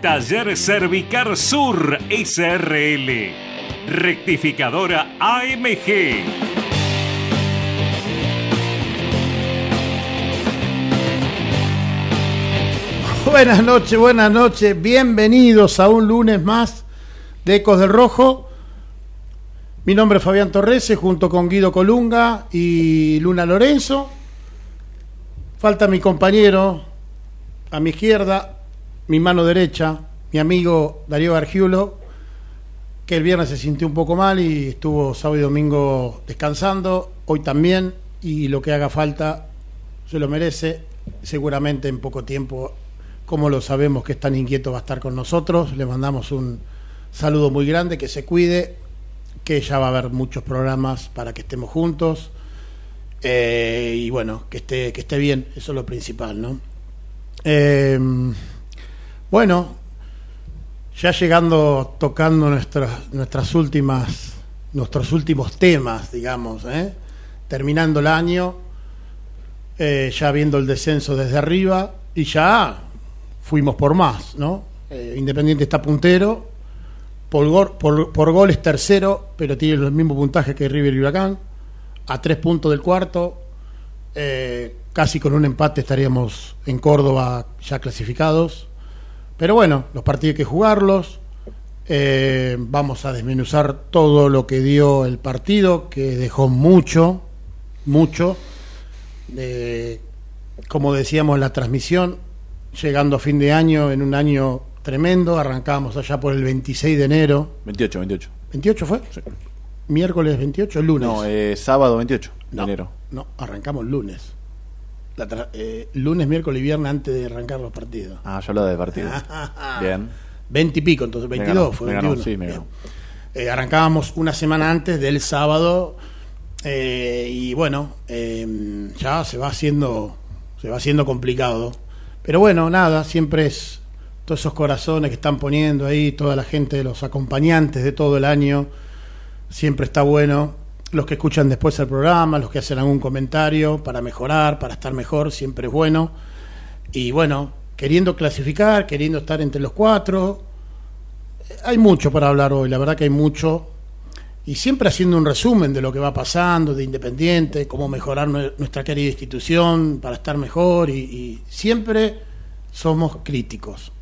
Taller Cervicar Sur SRL. Rectificadora AMG. Buenas noches, buenas noches. Bienvenidos a un lunes más de Ecos del Rojo. Mi nombre es Fabián Torrese, junto con Guido Colunga y Luna Lorenzo. Falta mi compañero a mi izquierda, mi mano derecha, mi amigo Darío Gargiulo, que el viernes se sintió un poco mal y estuvo sábado y domingo descansando. Hoy también, y lo que haga falta se lo merece. Seguramente en poco tiempo como lo sabemos que es tan inquieto va a estar con nosotros. Le mandamos un saludo muy grande, que se cuide, que ya va a haber muchos programas para que estemos juntos. Eh, y bueno, que esté, que esté bien, eso es lo principal, ¿no? Eh, bueno, ya llegando, tocando nuestras, nuestras últimas, nuestros últimos temas, digamos, ¿eh? terminando el año, ya viendo el descenso desde arriba y ya fuimos por más, ¿no? Eh, Independiente está puntero, por, gol, por, por gol es tercero, pero tiene el mismo puntaje que River y Huracán, a tres puntos del cuarto, eh, casi con un empate estaríamos en Córdoba ya clasificados, pero bueno, los partidos hay que jugarlos, eh, vamos a desmenuzar todo lo que dio el partido, que dejó mucho, mucho, eh, como decíamos en la transmisión, llegando a fin de año en un año tremendo. Arrancamos allá por el 26 de enero. 28, 28. ¿28 fue? Sí. Miércoles 28, lunes. No, eh, sábado 28 de No, enero. No, arrancamos lunes. La eh, lunes, miércoles y viernes antes de arrancar los partidos. Ah, yo hablaba de partido. Bien. 20 y pico, entonces 22 ganó, fue me ganó, 21. sí, me ganó. Eh, arrancábamos una semana antes del sábado eh, y bueno, eh, ya se va haciendo se va haciendo complicado. Pero bueno, nada, siempre es todos esos corazones que están poniendo ahí, toda la gente, los acompañantes de todo el año, siempre está bueno. Los que escuchan después el programa, los que hacen algún comentario para mejorar, para estar mejor, siempre es bueno. Y bueno, queriendo clasificar, queriendo estar entre los cuatro, hay mucho para hablar hoy, la verdad que hay mucho. Y siempre haciendo un resumen de lo que va pasando, de Independiente, cómo mejorar nue- nuestra querida institución para estar mejor. Y, siempre somos críticos.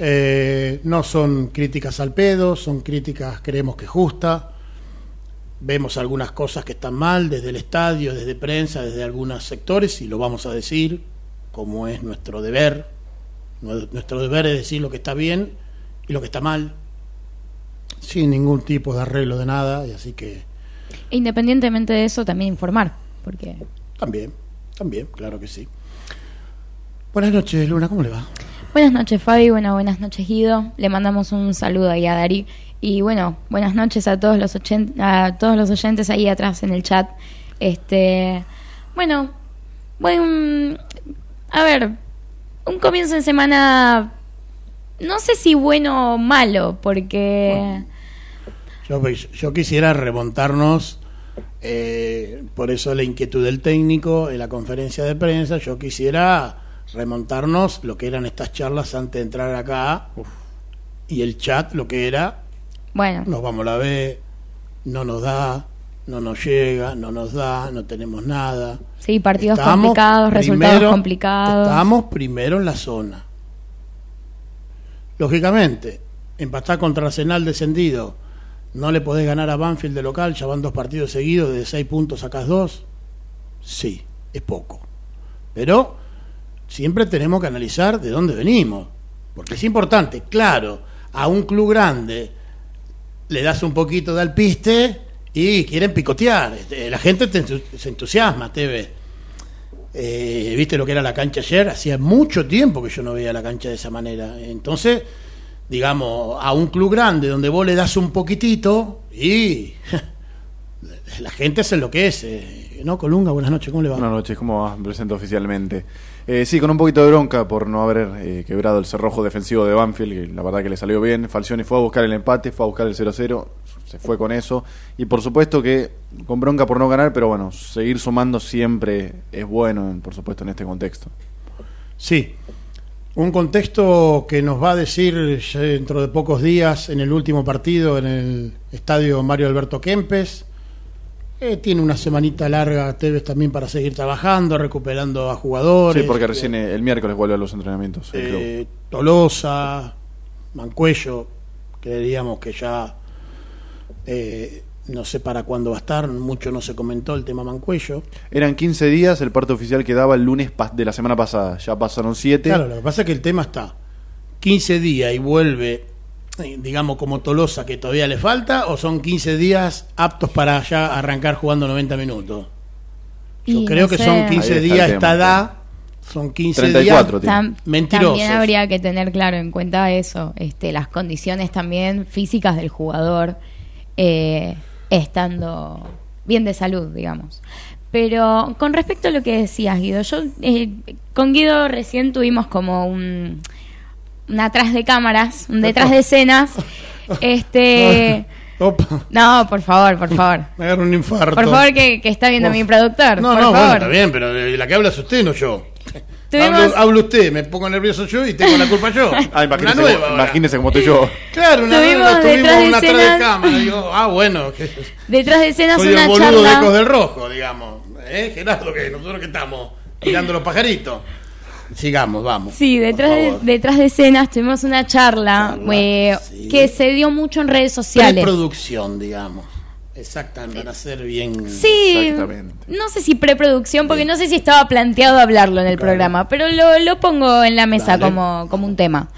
Eh, no son críticas al pedo, son críticas, creemos que justas. Vemos algunas cosas que están mal desde el estadio, desde prensa, desde algunos sectores, y lo vamos a decir como es nuestro deber. Nue- Nuestro deber es decir lo que está bien y lo que está mal, sin ningún tipo de arreglo de nada, y así que Independientemente de eso, también informar, porque también, también, claro que sí. Buenas noches, Luna, ¿cómo le va? Buenas noches, Fabi. Bueno, buenas noches, Guido. Le mandamos un saludo ahí a Dari. Y bueno, buenas noches a todos los, ochen- a todos los oyentes ahí atrás en el chat. Este, bueno, buen, a ver, un comienzo de semana, no sé si bueno o malo, porque Yo, yo quisiera remontarnos, eh, por eso la inquietud del técnico en la conferencia de prensa, yo quisiera remontarnos lo que eran estas charlas antes de entrar acá. Y el chat, lo que era, bueno, nos vamos a la B, no nos da, no nos llega, no nos da, no tenemos nada. sí, partidos complicados, resultados primero- complicados. Estábamos primero en la zona. Lógicamente, empatar contra Arsenal descendido, no le podés ganar a Banfield de local, ya van dos partidos seguidos, de seis puntos sacas dos. Sí, es poco. Pero siempre tenemos que analizar de dónde venimos. Porque es importante, claro, a un club grande le das un poquito de alpiste y quieren picotear. Este, La gente te se entusiasma, te ve. Eh, ¿Viste lo que era la cancha ayer? Hacía mucho tiempo que yo no veía la cancha de esa manera. Entonces, digamos, a un club grande donde vos le das un poquitito y la gente se enloquece. ¿No, Colunga? Buenas noches, ¿cómo le va? Buenas noches, ¿cómo va? Me presento oficialmente. Eh, sí, con un poquito de bronca por no haber eh, quebrado el cerrojo defensivo de Banfield, que la verdad que le salió bien. Falcioni fue a buscar el empate, fue a buscar el 0-0, se fue con eso. Y por supuesto que con bronca por no ganar, pero bueno, seguir sumando siempre es bueno, en- por supuesto, en este contexto. Sí, un contexto que nos va a decir dentro de pocos días en el último partido en el estadio Mario Alberto Kempes. Eh, tiene una semanita larga Tevez también para seguir trabajando, recuperando a jugadores. Sí, porque recién eh, el miércoles vuelve a los entrenamientos. Eh, Tolosa, Mancuello, creeríamos que ya no sé para cuándo va a estar, mucho no se comentó el tema Mancuello. Eran 15 días, el parte oficial quedaba el lunes de la semana pasada. Ya pasaron 7. Claro, lo que pasa es que el tema está 15 días y vuelve, digamos, como Tolosa, que todavía le falta, o son 15 días aptos para ya arrancar jugando 90 minutos. Yo Y creo no que sé. son 15 Ahí está el días tema, esta edad, son 15 34 días. Tam- Mentirosos. También habría que tener claro en cuenta eso, este, las condiciones también físicas del jugador, eh, estando bien de salud, digamos. Pero con respecto a lo que decías, Guido, yo eh, con Guido recién tuvimos como un, un atrás de cámaras, un detrás de escenas. Este, Opa, no, por favor, por favor. me agarro un infarto. Por favor, que, que está viendo Por- mi productor. No, por no, bueno, favor. está bien, pero la que habla es usted, no yo. Tuvimos- Hablo, hablo usted, me pongo nervioso yo y tengo la culpa yo. Ah, Una imagínese, nueva ahora. imagínese cómo estoy yo. Claro, una Tuvimos nueva, tuvimos detrás de una atrás de escenas- cámara. Digo, ah, bueno, que Detrás de escenas soy el una boludo de Ecos del Rojo, digamos. ¿Eh, Gerardo? que Nosotros que estamos mirando los pajaritos. Sigamos, vamos. Sí, detrás de, detrás de escenas tuvimos una charla, Charla, eh, sí. que se dio mucho en redes sociales. Preproducción, digamos. Exactamente, para ser bien. Sí, Exactamente. no sé si preproducción, porque no sé si estaba planteado hablarlo en el Claro. programa, pero lo, lo pongo en la mesa Dale. como, como un tema.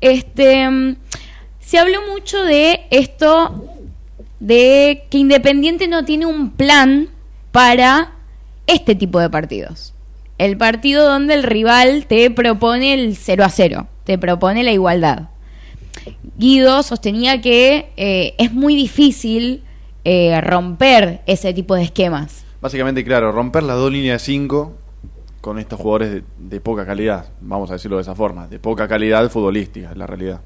Este, mm, se habló mucho de esto, de que Independiente no tiene un plan para este tipo de partidos. El partido donde el rival te propone el 0 a 0, te propone la igualdad. Guido sostenía que eh, es muy difícil eh, romper ese tipo de esquemas. Básicamente, claro, romper las dos líneas de 5 con estos jugadores de, de poca calidad, vamos a decirlo de esa forma, de poca calidad futbolística, es la realidad.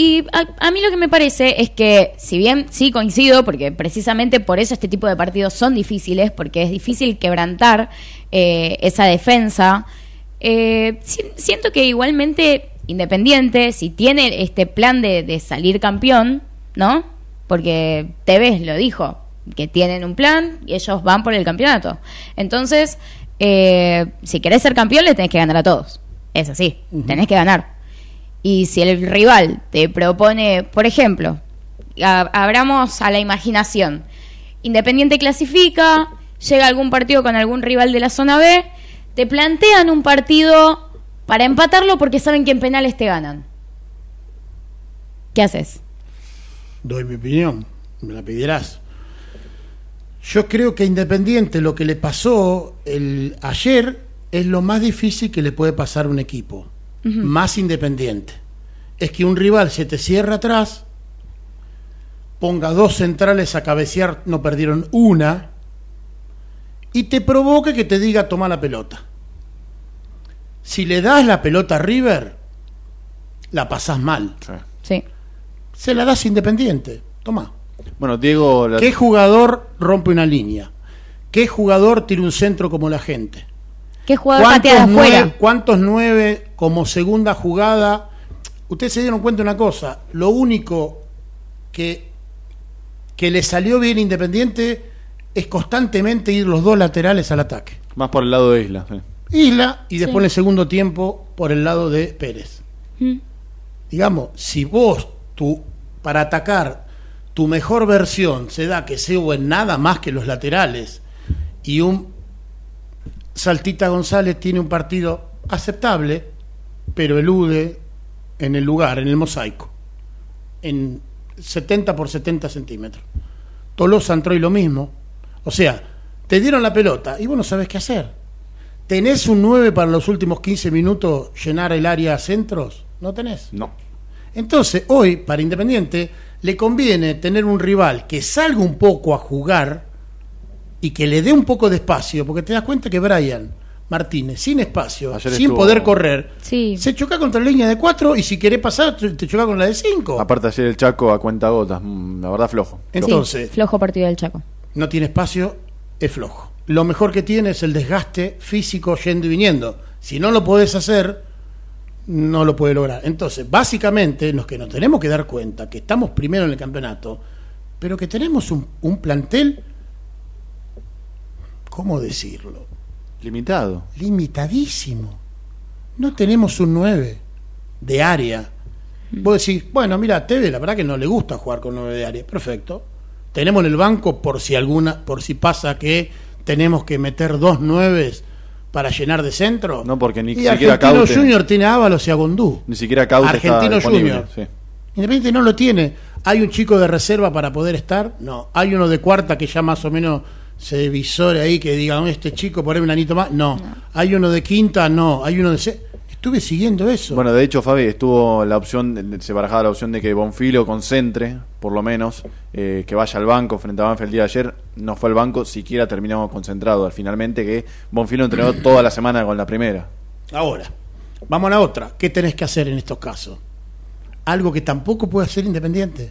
Y a, a mí lo que me parece es que, si bien sí coincido, porque precisamente por eso este tipo de partidos son difíciles, porque es difícil quebrantar eh, esa defensa, eh, si- siento que igualmente Independiente, si tiene este plan de, de salir campeón, ¿no? Porque Tevez lo dijo, que tienen un plan y ellos van por el campeonato. Entonces, eh, si querés ser campeón, le tenés que ganar a todos. Es así, tenés que ganar. Y si el rival te propone, por ejemplo, abramos a la imaginación, Independiente clasifica, llega algún partido con algún rival de la zona B, te plantean un partido para empatarlo porque saben que en penales te ganan. ¿Qué haces? Doy mi opinión, me la pedirás. Yo creo que Independiente lo que le pasó el ayer es lo más difícil que le puede pasar a un equipo, más Independiente. Es que un rival se te cierra atrás, ponga dos centrales a cabecear, no perdieron una, y te provoque que te diga toma la pelota. Si le das la pelota a River, la pasás mal. Sí. Se la das Independiente. Toma. Bueno, Diego, la- ¿Qué jugador rompe una línea? ¿Qué jugador tira un centro como la gente? ¿Qué jugador patea de afuera? ¿Cuántos nueve como segunda jugada? Ustedes se dieron cuenta de una cosa. Lo único que, que le salió bien Independiente es constantemente ir los dos laterales al ataque. más por el lado de Isla. sí. Isla y después Sí. en el segundo tiempo por el lado de Pérez. Mm. digamos, si vos tú, para atacar tu mejor versión se da que Sebo en nada más que los laterales y un Saltita González tiene un partido aceptable, pero elude en el lugar, en el mosaico, en 70 por 70 centímetros. Tolosa entró y lo mismo. O sea, te dieron la pelota y vos no sabes qué hacer. ¿Tenés un 9 para los últimos 15 minutos llenar el área a centros? No tenés. No. Entonces, hoy, para Independiente, le conviene tener un rival que salga un poco a jugar y que le dé un poco de espacio, porque te das cuenta que Brian Martínez, sin espacio, Ayer sin estuvo- poder correr, Sí. se choca contra la línea de 4 y si querés pasar, te te choca con la de 5. Aparte ayer el Chaco a cuenta gotas, mm, la verdad flojo. Sí, Entonces, flojo partido del Chaco. no tiene espacio, es flojo. Lo mejor que tiene es el desgaste físico yendo y viniendo. Si no lo podés hacer, no lo puede lograr. Entonces, básicamente, los que nos tenemos que dar cuenta que estamos primero en el campeonato, pero que tenemos un, un plantel, ¿cómo decirlo? Limitado. Limitadísimo. No tenemos un 9 de área. Vos decís, bueno, mira, a Teve la verdad que no le gusta jugar con 9 de área. Perfecto. Tenemos en el banco por si alguna, por si pasa que tenemos que meter dos nueves para llenar de centro. No, porque ni y siquiera Argentino Caute- Junior tiene a Ábalos y a Gondú. Ni siquiera Caute Argentino. Junior. sí. Independiente no lo tiene. ¿Hay un chico de reserva para poder estar? No. ¿Hay uno de cuarta que ya más o menos se visore ahí que diga, "Oh, este chico, poneme un anito más? No. ¿Hay uno de quinta? No. ¿Hay uno de se- Estuve siguiendo eso. Bueno, de hecho, Fabi, estuvo la opción, se barajaba la opción de que Bonfilo concentre, por lo menos, eh, que vaya al banco frente a Banfield el día de ayer. No fue al banco, siquiera terminamos concentrado. Al finalmente que Bonfilo entrenó toda la semana con la primera. Ahora, vamos a la otra. ¿Qué tenés que hacer en estos casos? Algo que tampoco puede ser independiente.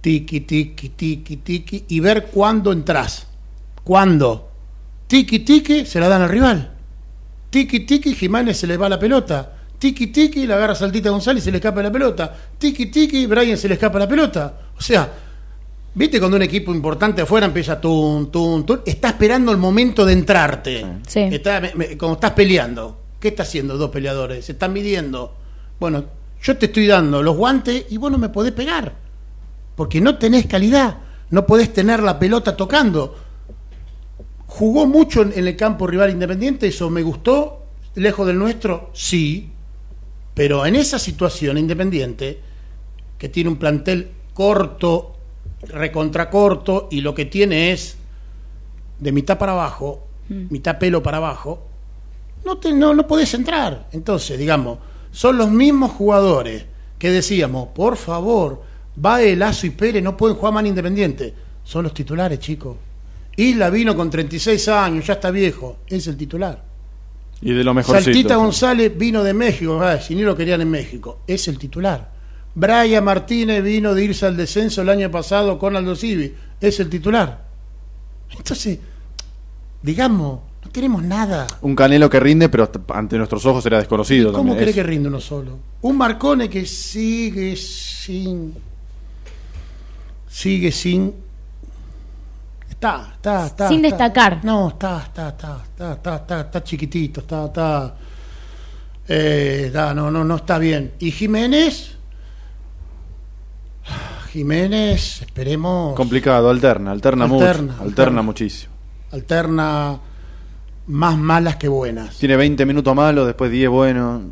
Tiki, tiki, tiki, tiki. Y ver cuándo entras. ¿Cuándo? Tiki, tiki, se la dan al rival. Tiki, tiki, Jiménez se le va la pelota. Tiki, tiki, la agarra Saltita González y se le escapa la pelota. Tiki, tiki, Brian se le escapa la pelota. O sea, ¿viste cuando un equipo importante afuera empieza tun, tun, tun? Está esperando el momento de entrarte. Sí. Está, me- me- como estás peleando, ¿qué está haciendo dos peleadores? Se están midiendo. Bueno, yo te estoy dando los guantes y vos no me podés pegar. Porque no tenés calidad. No podés tener la pelota tocando. ¿Jugó mucho en, en el campo rival independiente? ¿Eso me gustó? ¿Lejos del nuestro? Sí. Pero en esa situación independiente, que tiene un plantel corto, recontra corto, y lo que tiene es de mitad para abajo, mitad pelo para abajo, no, te, no, no podés entrar. Entonces, digamos, son los mismos jugadores que decíamos, por favor, Bae, Lazo y Pérez no pueden jugar más en Independiente. Son los titulares, chicos. Isla vino con 36 años, ya está viejo, es el titular. Y de lo mejor Saltita González vino de México, ah, si ni lo querían en México, es el titular. Brian Martínez vino de irse al descenso el año pasado con Aldo Civi, es el titular. Entonces, digamos, no tenemos nada. Un Canelo que rinde, pero ante nuestros ojos era desconocido ¿Cómo cree Es- que rinde uno solo? Un Marcone que sigue sin. Sigue sin. Está, está, está. Sin está. destacar. No, está, está, está, está, está, está, está chiquitito, está, está. eh, está, no, no, no está bien. Y Jiménez. Jiménez, esperemos. Complicado, alterna, alterna, Alterna, mucho. alterna. Alterna muchísimo. Alterna más malas que buenas. Tiene 20 minutos malos, después 10 buenos.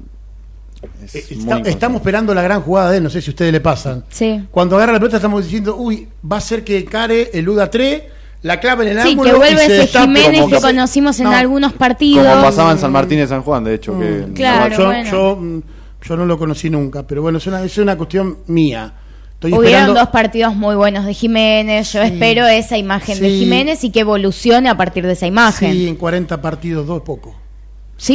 Es Eh, está- estamos esperando la gran jugada de él, no sé si a ustedes le pasan. Sí. Cuando agarra la pelota estamos diciendo, uy, va a ser que Care eluda 3, la clava en el Sí, ángulo que y vuelve se ese destape Jiménez como que conocimos en No, algunos partidos. Como pasaba en San Martín y San Juan, de hecho. que Mm, Claro, no, yo, bueno. yo, yo no lo conocí nunca, pero bueno, es una, es una cuestión mía. Estoy Hubieron esperando- dos partidos muy buenos de Jiménez. Yo Sí. espero esa imagen de. Jiménez y que evolucione a partir de esa imagen. Sí, en 40 partidos, dos poco.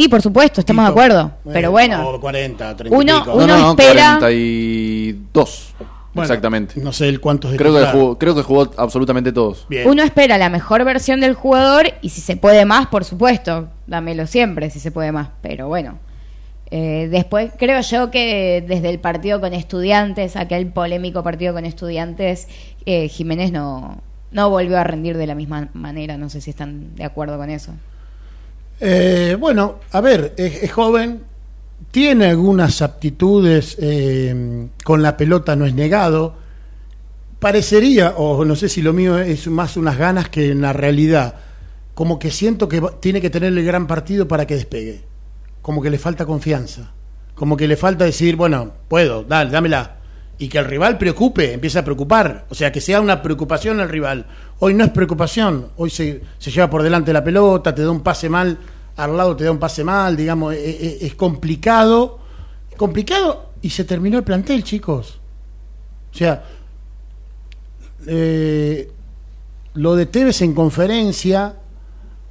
Por supuesto, estamos de acuerdo. Eh, Pero bueno, no, 40, 30 Uno- y pico. No, uno no, no, espera- 42. Bueno, exactamente. No sé el cuántos de Creo que, jugó, creo que jugó absolutamente todos. Bien. uno espera la mejor versión del jugador y si se puede más, por supuesto, dámelo siempre si se puede más. Pero bueno, eh, después creo yo que desde el partido con estudiantes, aquel polémico partido con estudiantes, eh, Jiménez no, no volvió a rendir de la misma manera. No sé si están de acuerdo con eso. Eh, bueno, a ver, es, joven, tiene algunas aptitudes eh, con la pelota, no es negado. Parecería, o no sé si lo mío es más unas ganas que en la realidad, como que siento que tiene que tener el gran partido para que despegue. Como que le falta confianza. Como que le falta decir, bueno, puedo, dale, dámela. Y que el rival preocupe, empiece a preocupar. O sea, que sea una preocupación el rival. Hoy no es preocupación. Hoy se, se lleva por delante la pelota, te da un pase mal, al lado te da un pase mal, digamos, e- e- es, complicado. Complicado y se terminó el plantel, chicos. O sea, eh, lo de Tevez en conferencia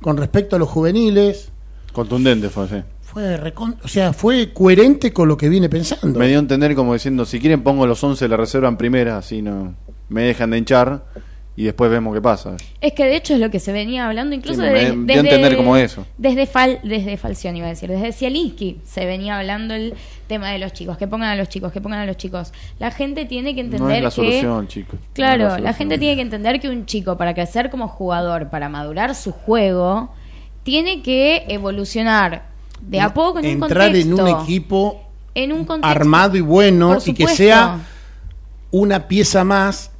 con respecto a los juveniles Contundente fue, sí. fue recon- o sea, fue coherente con lo que viene pensando. Me dio a entender como diciendo, si quieren pongo los 11 de la reserva en primera, así no me dejan de hinchar y después vemos qué pasa. Es que de hecho es lo que se venía hablando incluso Sí, me- desde, entender como eso. Desde, Fal, desde Falcioni, iba a decir, desde Zielinski se venía hablando el tema de los chicos, que pongan a los chicos, que pongan a los chicos. La gente tiene que entender No es la que... solución, chicos. Claro, No la, solución. gente tiene que entender que un chico para crecer como jugador, para madurar su juego, tiene que evolucionar de a poco en un Entrar contexto. en un equipo en un contexto, armado y bueno y que sea una pieza más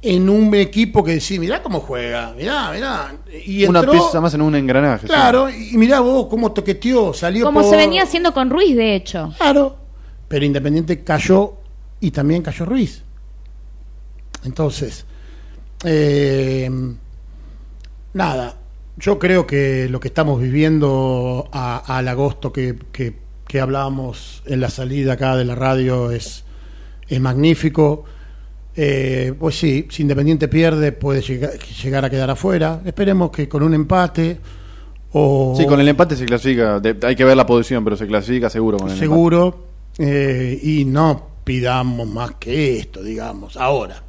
en un equipo que decís, mirá cómo juega, mirá, mirá. Y Una entró, pieza más en un engranaje. sí. Claro, y mirá vos cómo toqueteó, salió como por- se venía haciendo con Ruiz, de hecho. Claro, pero Independiente cayó y también cayó Ruiz. Entonces, eh, nada, yo creo que lo que estamos viviendo a- al agosto que, que- que hablábamos en la salida acá de la radio es, es magnífico. Eh, pues sí, si Independiente pierde puede llegar, llegar a quedar afuera. Esperemos que con un empate o Sí, con el empate se clasifica. de- hay que ver la posición, pero se clasifica seguro con el seguro eh, y no pidamos más que esto, digamos. Ahora,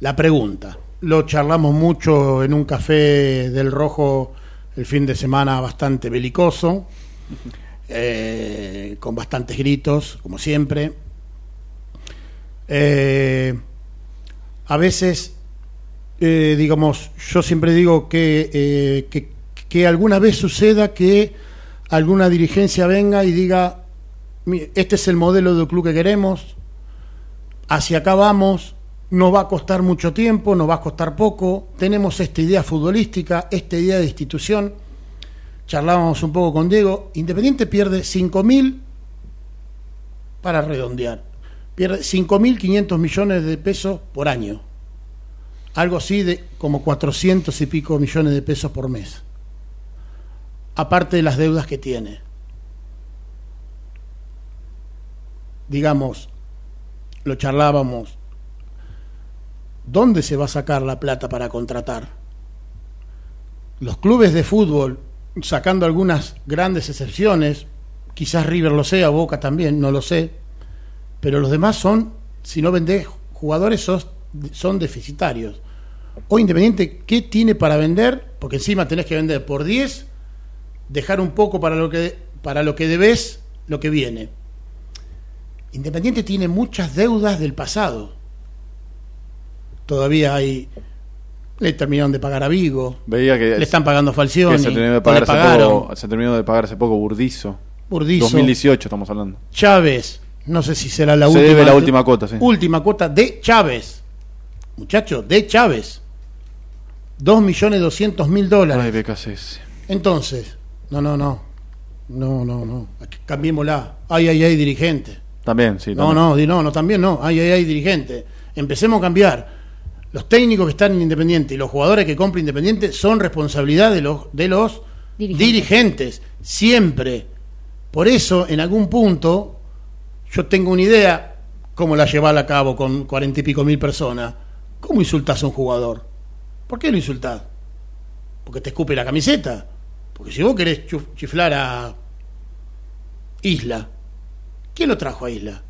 la pregunta. Lo charlamos mucho en un café del Rojo el fin de semana bastante belicoso, eh, con bastantes gritos, como siempre. Eh, a veces, eh, digamos, yo siempre digo que, eh, que, que alguna vez suceda que alguna dirigencia venga y diga, "Mire, este es el modelo de club que queremos, hacia acá vamos, nos va a costar mucho tiempo, nos va a costar poco, tenemos esta idea futbolística, esta idea de institución. Charlábamos un poco con Diego, Independiente pierde 5.000 para redondear, pierde 5.500 millones de pesos por año, algo así de como 400 y pico millones de pesos por mes, aparte de las deudas que tiene. Digamos, lo charlábamos, ¿dónde se va a sacar la plata para contratar? Los clubes de fútbol, sacando algunas grandes excepciones, quizás River lo sea, Boca también, no lo sé, pero los demás son, si no vendés jugadores, sos- son deficitarios. O Independiente, ¿qué tiene para vender? Porque encima tenés que vender por 10, dejar un poco para lo que, para lo que debes, lo que viene. Independiente tiene muchas deudas del pasado. Todavía hay. Le terminaron de pagar a Vigo. Veía que, Le están pagando Falcioni. se, terminó de pagar hace poco, se terminó de pagar hace poco Burdizo. Burdizo. 2018 estamos hablando. Chávez. No sé si será la Se última. debe la última cuota, sí. Última cuota de Chávez. Muchachos, de Chávez. 2 millones 200 mil dólares. Ay, BKCS. Entonces, no, no, no. No, no, no. Cambiémosla. Ay, ay, ay, dirigente. También, sí. No, también. no, di- no, no, también no. Ay, ay, ay, dirigente. Empecemos a cambiar. Los técnicos que están en Independiente y los jugadores que compran Independiente son responsabilidad de los, de los Dirigentes. dirigentes. Siempre. Por eso, en algún punto, yo tengo una idea cómo la llevar a cabo con cuarenta y pico mil personas. ¿Cómo insultás a un jugador? ¿Por qué lo insultás? ¿Porque te escupe la camiseta? Porque si vos querés chiflar a Isla, ¿quién lo trajo a Isla?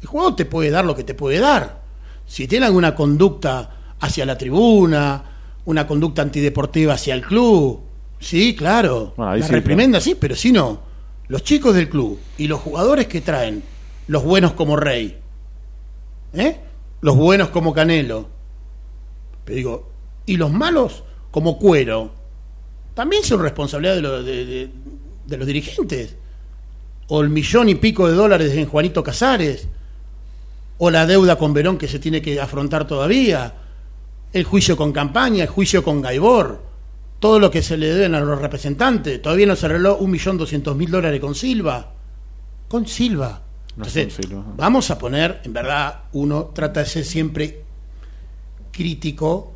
El jugador te puede dar lo que te puede dar. Si tiene alguna conducta hacia la tribuna, una conducta antideportiva hacia el club, sí, claro. Bueno, la sí, reprimenda, sí, pero si no, los chicos del club y los jugadores que traen, los buenos como Rey, ¿eh? los buenos como Canelo, pero digo, y los malos como Cuero, también son responsabilidad de, de los dirigentes. o el millón y pico de dólares en Juanito Casares, o la deuda con Verón que se tiene que afrontar todavía, el juicio con campaña, el juicio con Gaibor, todo lo que se le deben a los representantes. Todavía no se arregló un millón doscientos mil dólares con Silva. Con Silva. No Entonces, con Silva. vamos a poner, en verdad, uno trata de ser siempre crítico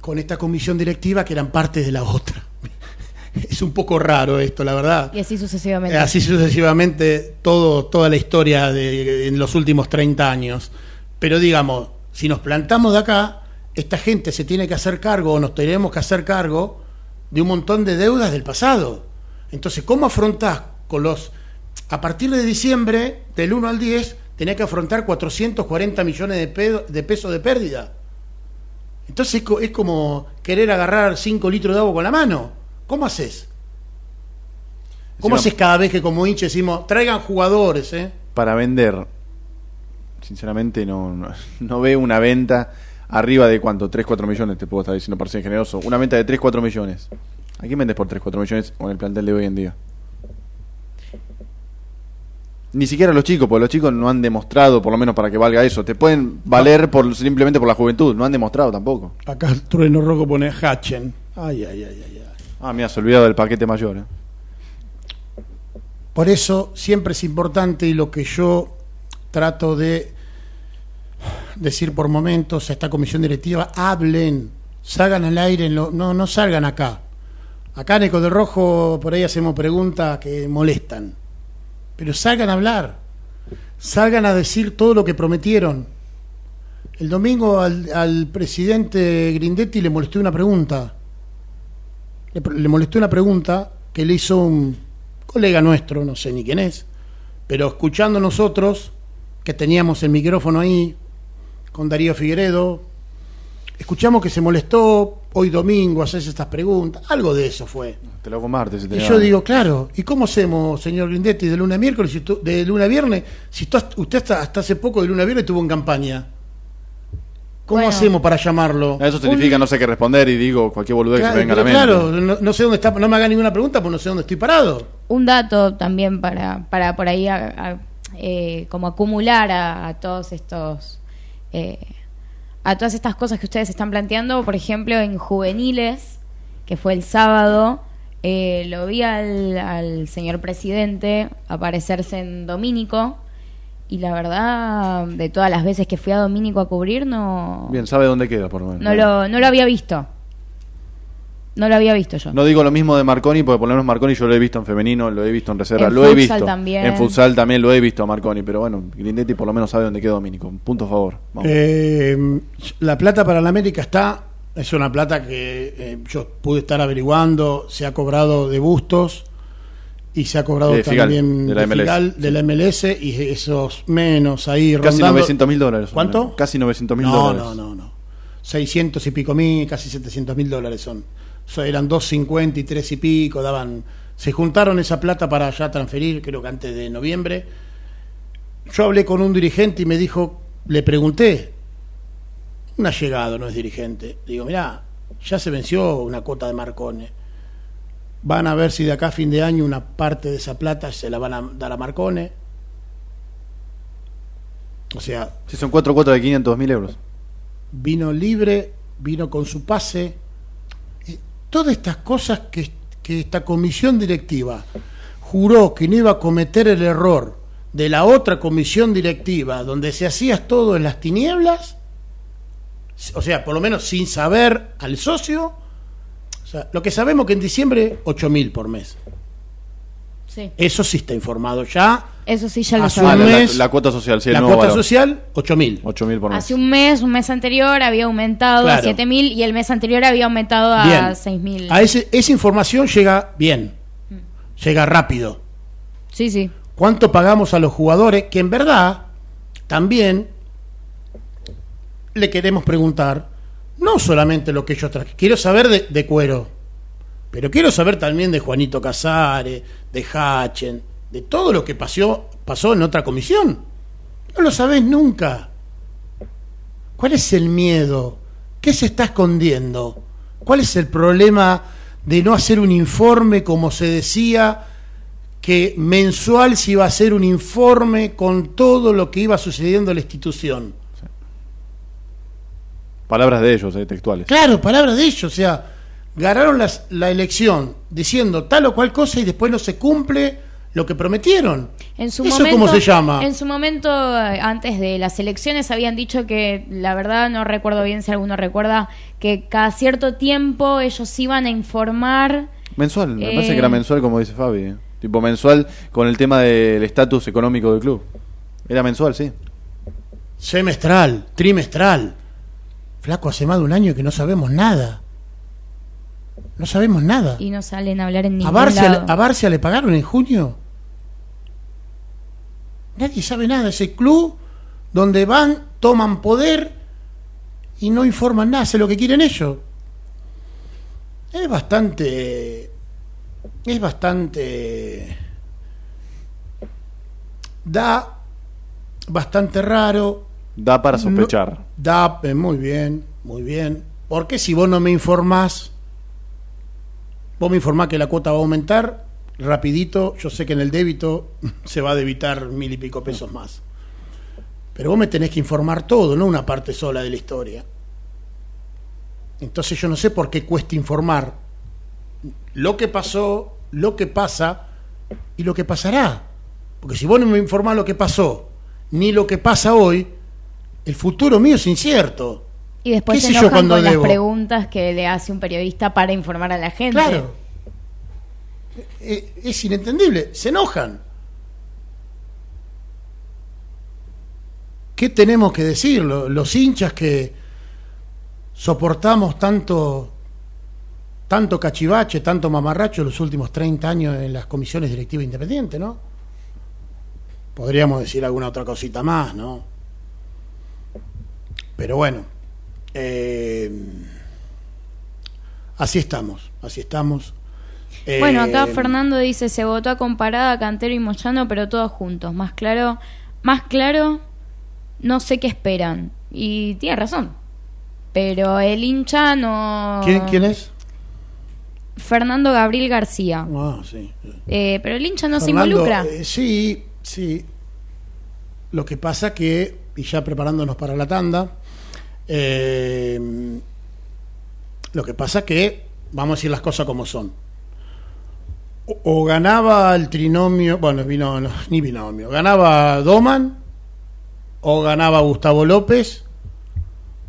con esta comisión directiva que eran parte de la otra. Es un poco raro esto, la verdad. Y así sucesivamente. Así sucesivamente todo, toda la historia de, en los últimos 30 años. Pero digamos, si nos plantamos de acá, esta gente se tiene que hacer cargo o nos tenemos que hacer cargo de un montón de deudas del pasado. Entonces, ¿cómo afrontás con los... A partir de diciembre, del 1 al 10, tenés que afrontar 440 millones de, pedo- de pesos de pérdida. Entonces es co- es como querer agarrar 5 litros de agua con la mano. ¿Cómo haces? ¿Cómo haces cada vez que como hincha decimos, traigan jugadores, eh? Para vender, sinceramente no, no, no veo una venta arriba de cuánto, 3, 4 millones, te puedo estar diciendo para ser generoso. Una venta de 3, 4 millones. ¿A quién vendes por 3, 4 millones con el plantel de hoy en día? Ni siquiera los chicos, porque los chicos no han demostrado, por lo menos para que valga eso. Te pueden valer por simplemente por la juventud, no han demostrado tampoco. Acá el trueno rojo pone Hatchen. Ay, ay, ay, ay, ay. Ah, me has olvidado del paquete mayor. ¿eh? Por eso siempre es importante y lo que yo trato de decir por momentos a esta comisión directiva, hablen, salgan al aire, no, no salgan acá. Acá en Eco de Rojo por ahí hacemos preguntas que molestan, pero salgan a hablar, salgan a decir todo lo que prometieron. El domingo al, al presidente Grindetti le molestó una pregunta, le molestó una pregunta que le hizo un colega nuestro, no sé ni quién es, pero escuchando nosotros, que teníamos el micrófono ahí, con Darío Figueredo, escuchamos que se molestó hoy domingo hacer estas preguntas, algo de eso fue. Te lo hago martes. si Y yo digo, claro, ¿y cómo hacemos, señor Grindetti, de lunes a miércoles, si tú- de lunes a viernes, si tú- usted hasta, hasta hace poco de lunes a viernes estuvo en campaña? ¿Cómo Bueno. hacemos para llamarlo? Eso significa no sé qué responder y digo cualquier boludez que Claro, se venga a la mente. claro, no, no sé dónde está, no me haga ninguna pregunta, pues no sé dónde estoy parado. Un dato también para, para por ahí a- a- eh, como acumular a, a todos estos eh, a todas estas cosas que ustedes están planteando, por ejemplo en juveniles, que fue el sábado, eh, lo vi al, al señor presidente aparecerse en Domínico y la verdad, de todas las veces que fui a Domínico a cubrir, no, Bien, sabe dónde queda, por lo menos. no, lo, no lo había visto. No lo había visto yo. No digo lo mismo de Marconi, porque por lo menos Marconi yo lo he visto en femenino, lo he visto en reserva, En lo he futsal visto. también. En futsal también lo he visto a Marconi, pero bueno, Grindetti por lo menos sabe dónde queda Domínico. Punto a favor. Vamos. Eh, la plata para la América está, es una plata que eh, yo pude estar averiguando, se ha cobrado de Bustos y se ha cobrado De Figal, también de la MLS, Figal, de la MLS y esos menos ahí Casi rondando. 900 mil dólares. son, ¿Cuánto? Casi 900 mil no, dólares. No, no, no. 600 y pico mil, casi 700 mil dólares son. So, eran 250 y 3 y pico, daban. Se juntaron esa plata para ya transferir, creo que antes de noviembre. Yo hablé con un dirigente y me dijo, le pregunté, un allegado, no es dirigente. Digo, mirá, ya se venció una cuota de Marcone. Van a ver si de acá a fin de año una parte de esa plata se la van a dar a Marcone. O sea, Si son cuatro cuotas de 500 mil euros. vino libre, vino con su pase. Todas estas cosas que, que esta comisión directiva juró que no iba a cometer el error de la otra comisión directiva, donde se hacía todo en las tinieblas, o sea, por lo menos sin saber al socio, o sea, lo que sabemos que en diciembre 8 mil por mes. Sí. Eso sí está informado ya. Eso sí ya lo Hace un la, sabemos. la- mes, la cuota social, sí, el la nuevo cuota valor. social, 8 mil. 8 mil por mes. Hace un mes, un mes anterior había aumentado a Claro. 7.000 y el mes anterior había aumentado a Bien. 6.000. A ese, esa información llega bien, llega rápido. Sí, sí. ¿Cuánto pagamos a los jugadores? Que en verdad también le queremos preguntar, no solamente lo que ellos trajeron, quiero saber de, de cuero, pero quiero saber también de Juanito Casares, de Hachen, de todo lo que pasó, pasó en otra comisión. No lo sabés nunca. ¿Cuál es el miedo? ¿Qué se está escondiendo? ¿Cuál es el problema de no hacer un informe como se decía? que mensual se iba a hacer un informe con todo lo que iba sucediendo en la institución. Palabras de ellos, eh, textuales. Claro, palabras de ellos, o sea, ganaron las- la elección diciendo tal o cual cosa y después no se cumple lo que prometieron. En su ¿Eso momento, cómo se llama? En su momento, eh, antes de las elecciones, habían dicho que, la verdad no recuerdo bien si alguno recuerda, que cada cierto tiempo ellos iban a informar. Mensual, me Eh. parece que era mensual, como dice Fabi. eh. Tipo mensual con el tema del estatus económico del club. Era mensual, sí. Semestral, trimestral. Flaco, hace más de un año que no sabemos nada. No sabemos nada. Y no salen a hablar en ¿A ningún Barcia, lado. ¿A Barcia le pagaron en junio? Nadie sabe nada. Ese club donde van, toman poder y no informan nada, hacen lo que quieren ellos. Es bastante. Es bastante. Da bastante raro. Da para sospechar. No- da, eh, muy bien, muy bien. Porque si vos no me informás, vos me informás que la cuota va a aumentar, rapidito, yo sé que en el débito se va a debitar mil y pico pesos más. Pero vos me tenés que informar todo, no una parte sola de la historia. Entonces yo no sé por qué cuesta informar lo que pasó, lo que pasa y lo que pasará. Porque si vos no me informás lo que pasó, ni lo que pasa hoy, el futuro mío es incierto. Y después ¿Qué se enojan con las preguntas que le hace un periodista para informar a la gente. Claro. Eh, Es inentendible. Se enojan. ¿Qué tenemos que decir? Lo- Los hinchas que soportamos tanto, tanto cachivache, tanto mamarracho los últimos 30 años en las comisiones directivas independientes, ¿no? Podríamos decir alguna otra cosita más, ¿no? Pero bueno, eh, así estamos, así estamos. Bueno, acá Eh, Fernando dice, se votó a comparada Cantero y Moyano, pero todos juntos. Más claro, más claro, no sé qué esperan. Y tiene razón. Pero el hincha no... ¿Quién, quién es? Fernando Gabriel García. Ah, sí. Eh, pero el hincha no se involucra. eh, sí, sí. Lo que pasa que, y ya preparándonos para la tanda, eh, lo que pasa que, vamos a decir las cosas como son. O, o ganaba el trinomio, bueno, vino, no, ni binomio, ganaba Doman, o ganaba Gustavo López,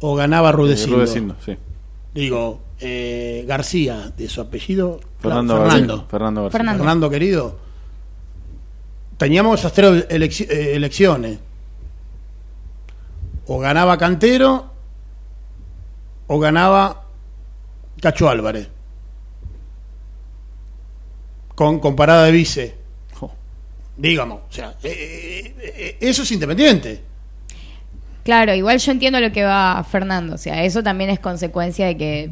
o ganaba Rudecindo. Rudecindo, sí. Digo, eh, García, de su apellido, Fernando, Fernando. García. Fernando García. Fernando. Fernando querido, teníamos esas tres eh, elecciones. O ganaba Cantero o ganaba Cacho Álvarez. Con comparada de vice. Digamos, o sea, eh, eh, eh, eso es independiente. Claro, igual yo entiendo lo que va Fernando. O sea, eso también es consecuencia de que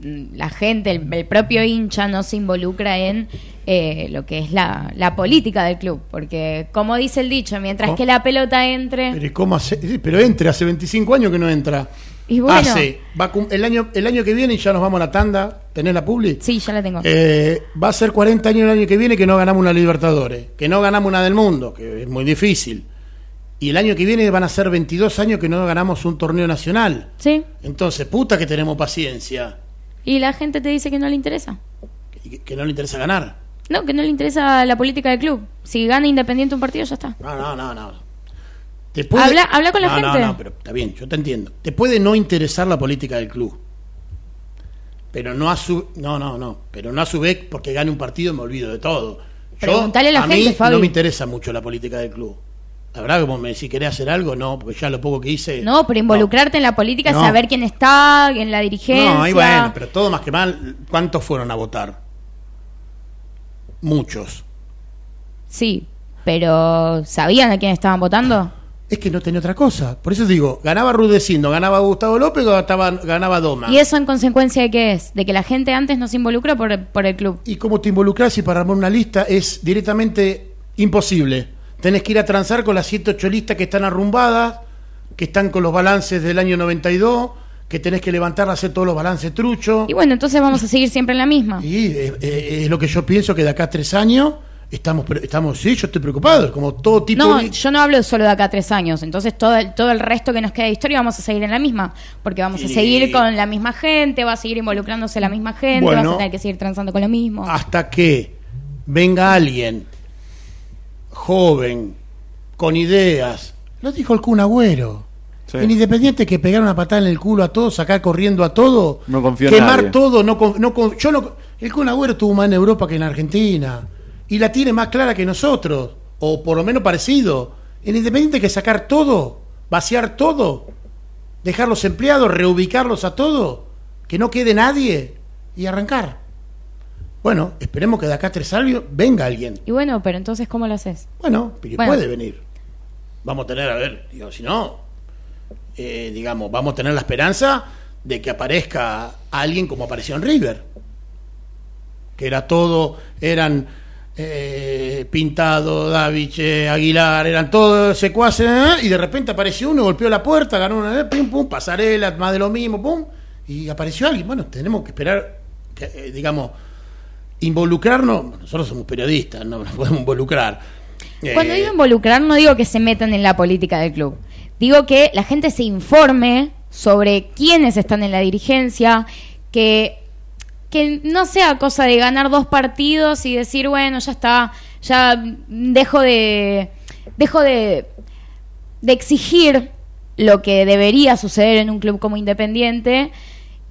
mm, la gente, el, el propio hincha no se involucra en eh, lo que es la, la política del club. Porque, como dice el dicho, mientras ¿Cómo? que la pelota entre... Pero, ¿y cómo hace? Pero entre, hace 25 años que no entra. Y bueno. Hace, va a cum- el, año, el año que viene y ya nos vamos a la tanda. ¿Tenés la publi? Sí, ya la tengo. Eh, va a ser 40 años el año que viene que no ganamos una Libertadores, que no ganamos una del mundo, que es muy difícil. Y el año que viene van a ser 22 años que no ganamos un torneo nacional. Sí. Entonces, puta que tenemos paciencia, Y la gente te dice que no le interesa. que, que no le interesa ganar. No, que no le interesa la política del club. Si gana Independiente un partido, ya está. No, no, no, no. Te Habla- habla con la No, gente. No, no, pero está bien, yo te entiendo. Te puede no interesar la política del club. Pero no a su no, no, no, pero no a su vez porque gane un partido me olvido de todo. Yo, Preguntale a la mí gente, Fabi. no me interesa mucho la política del club. La verdad que vos me decís, ¿querés hacer algo? No, porque ya lo poco que hice... No, pero involucrarte en la política, No. saber quién está, en la dirigencia. No, ahí bueno, pero todo más que mal, ¿cuántos fueron a votar? Muchos. Sí, pero ¿sabían a quién estaban votando? Es que no tenía otra cosa. Por eso digo, ganaba Rudecindo, ganaba Gustavo López o ganaba, ganaba Doma. ¿Y eso en consecuencia de qué es? De que la gente antes no se involucró por, por el club. ¿Y cómo te involucras y para armar una lista es directamente imposible? Tenés que ir a transar con las 108 listas que están arrumbadas, que están con los balances del año 92, que tenés que levantar, hacer todos los balances truchos. Y bueno, entonces vamos a seguir siempre en la misma. Y es lo que yo pienso que de acá a tres años estamos, pre- estamos, sí, yo estoy preocupado, como todo tipo No, de... yo no hablo solo de acá a tres años. Entonces, todo el, todo el resto que nos queda de historia vamos a seguir en la misma. Porque vamos a seguir con la misma gente, va a seguir involucrándose la misma gente, Bueno. vas a tener que seguir transando con lo mismo. hasta que venga alguien joven, con ideas. Lo dijo el Kun Agüero. Sí. En Independiente que pegar una patada en el culo a todos, sacar corriendo a todo, No confío en quemar nadie. todo, no, no con- yo no, el Kun Agüero estuvo más en Europa que en Argentina y la tiene más clara que nosotros, o por lo menos parecido. En Independiente hay que sacar todo, vaciar todo, dejar los empleados, reubicarlos a todo, que no quede nadie y arrancar. Bueno, esperemos que de acá a tres años venga alguien. Y bueno, pero entonces, ¿cómo lo haces? Bueno, pero Bueno. puede venir. Vamos a tener, a ver, digo, si no, eh, digamos, vamos a tener la esperanza de que aparezca alguien como apareció en River. Que era todo, eran eh, Pintado, Davich, Aguilar, eran todos secuaces, ¿eh? y de repente apareció uno, golpeó la puerta, ganó una, eh, pim, pum, pasarela, más de lo mismo, pum, y apareció alguien. Bueno, tenemos que esperar, que, eh, digamos, involucrarnos. Nosotros somos periodistas, no nos podemos involucrar. Cuando Eh, digo involucrar, no digo que se metan en la política del club. Digo que la gente se informe sobre quiénes están en la dirigencia, que, que no sea cosa de ganar dos partidos y decir, bueno, ya está, ya dejo de, dejo de, de exigir lo que debería suceder en un club como Independiente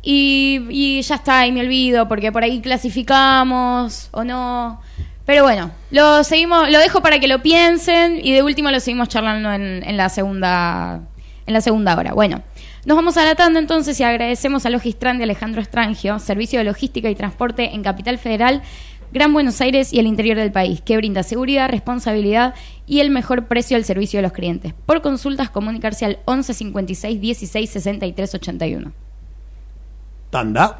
y, ya está, y me olvido porque por ahí clasificamos o no. Pero bueno, lo seguimos, lo dejo para que lo piensen y de último lo seguimos charlando en, en la segunda en la segunda hora. Bueno, nos vamos a la tanda entonces y agradecemos a Logistran de Alejandro Estrangio, servicio de logística y transporte en Capital Federal, Gran Buenos Aires y el interior del país, que brinda seguridad, responsabilidad y el mejor precio al servicio de los clientes. Por consultas, comunicarse al 11 56 16 63 81. Tanda.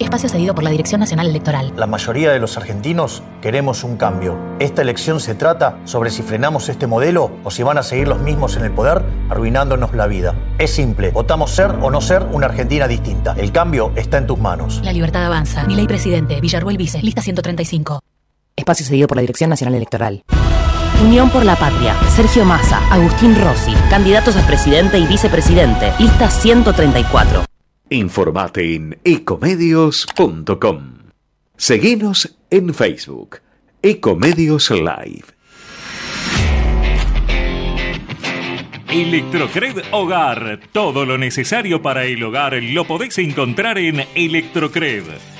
Espacio cedido por la Dirección Nacional Electoral. La mayoría de los argentinos queremos un cambio. Esta elección se trata sobre si frenamos este modelo o si van a seguir los mismos en el poder arruinándonos la vida. Es simple, votamos ser o no ser una Argentina distinta. El cambio está en tus manos. La libertad avanza. Mi ley presidente. Villarruel Vice. Lista 135. Espacio cedido por la Dirección Nacional Electoral. Unión por la Patria. Sergio Massa, Agustín Rossi, candidatos a presidente y vicepresidente. Lista 134. Informate en ecomedios.com. Seguinos en Facebook. Ecomedios Live. Electrocred Hogar. Todo lo necesario para el hogar lo podés encontrar en Electrocred.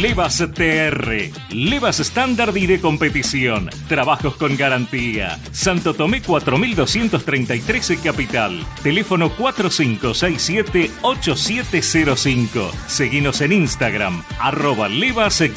Levas TR, Levas estándar y de competición, trabajos con garantía. Santo Tomé 4233 en Capital, teléfono 4567-8705. Seguinos en Instagram, arroba levas-tr.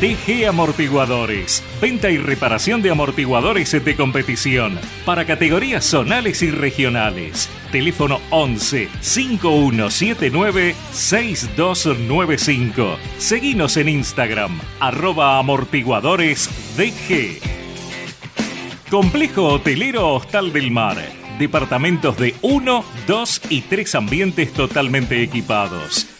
TG Amortiguadores. Venta y reparación de amortiguadores de competición para categorías zonales y regionales. Teléfono 11 5179 6295. Seguinos en Instagram, arroba amortiguadores DG. Complejo Hotelero Hostal del Mar. Departamentos de 1, 2 y 3 ambientes totalmente equipados.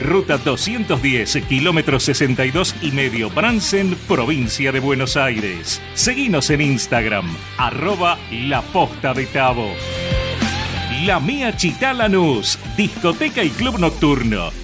ruta 210, kilómetro 62 y medio Bransen, provincia de Buenos Aires. Seguinos en Instagram, arroba La Posta de Tabo. La Mía Chitalanús, discoteca y club nocturno.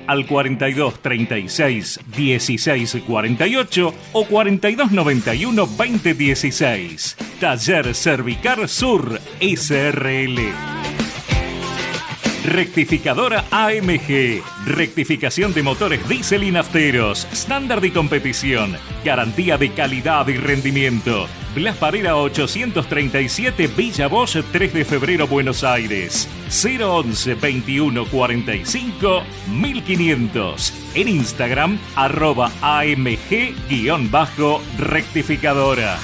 al 42 36 16 48 o 42 91 20 16. Taller Cervicar Sur SRL. Rectificadora AMG. Rectificación de motores diésel y nafteros. Estándar de competición. Garantía de calidad y rendimiento. Blas Parera 837 Villa Bosch 3 de febrero Buenos Aires. 011 21 45 1500. En Instagram arroba AMG-rectificadora.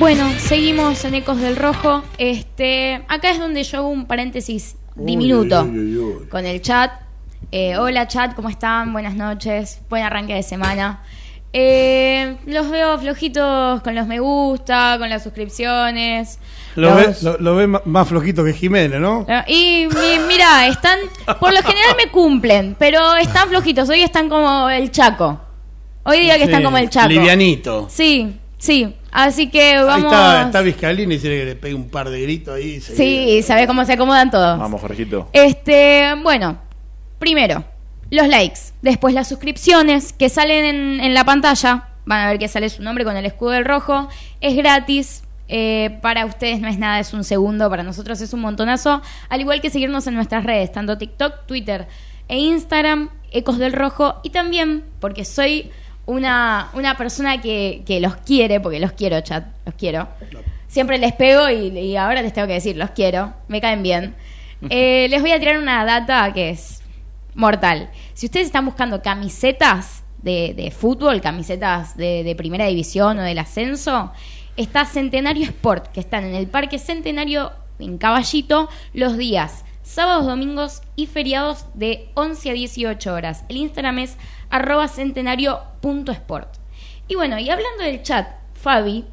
Bueno, seguimos en Ecos del Rojo. Este, acá es donde yo hago un paréntesis diminuto con el chat. Eh, hola chat, ¿cómo están? Buenas noches, buen arranque de semana. Eh, los veo flojitos con los me gusta, con las suscripciones. Lo Los- ve, lo, lo ve ma- más flojito que Jiménez, ¿no? Ah, Y, mi- mira, están, por lo general me cumplen, pero están flojitos. Hoy están como el Chaco. Hoy día que están como el Chaco. Livianito. Sí, sí. Así que Ahí vamos. está, está Vizcalini, dice que le pegue un par de gritos ahí. Sí, sabes cómo se acomodan todos. Vamos, Jorgito. Este, bueno, primero, los likes, después las suscripciones que salen en, en la pantalla, van a ver que sale su nombre con el escudo del rojo, es gratis, eh, para ustedes no es nada, es un segundo, para nosotros es un montonazo, al igual que seguirnos en nuestras redes, tanto TikTok, Twitter e Instagram, Ecos del Rojo, y también, porque soy una, una persona que, que los quiere, porque los quiero, chat, los quiero. Siempre les pego y, y ahora les tengo que decir, los quiero, me caen bien. Eh, les voy a tirar una data que es mortal. Si ustedes están buscando camisetas de, fútbol, camisetas de, de primera división o del ascenso, está Centenario Sport, que están en el Parque Centenario en Caballito los días sábados, domingos y feriados de 11 a 18 horas. El Instagram es arroba centenario.sport. Y bueno, y hablando del chat, Fabi,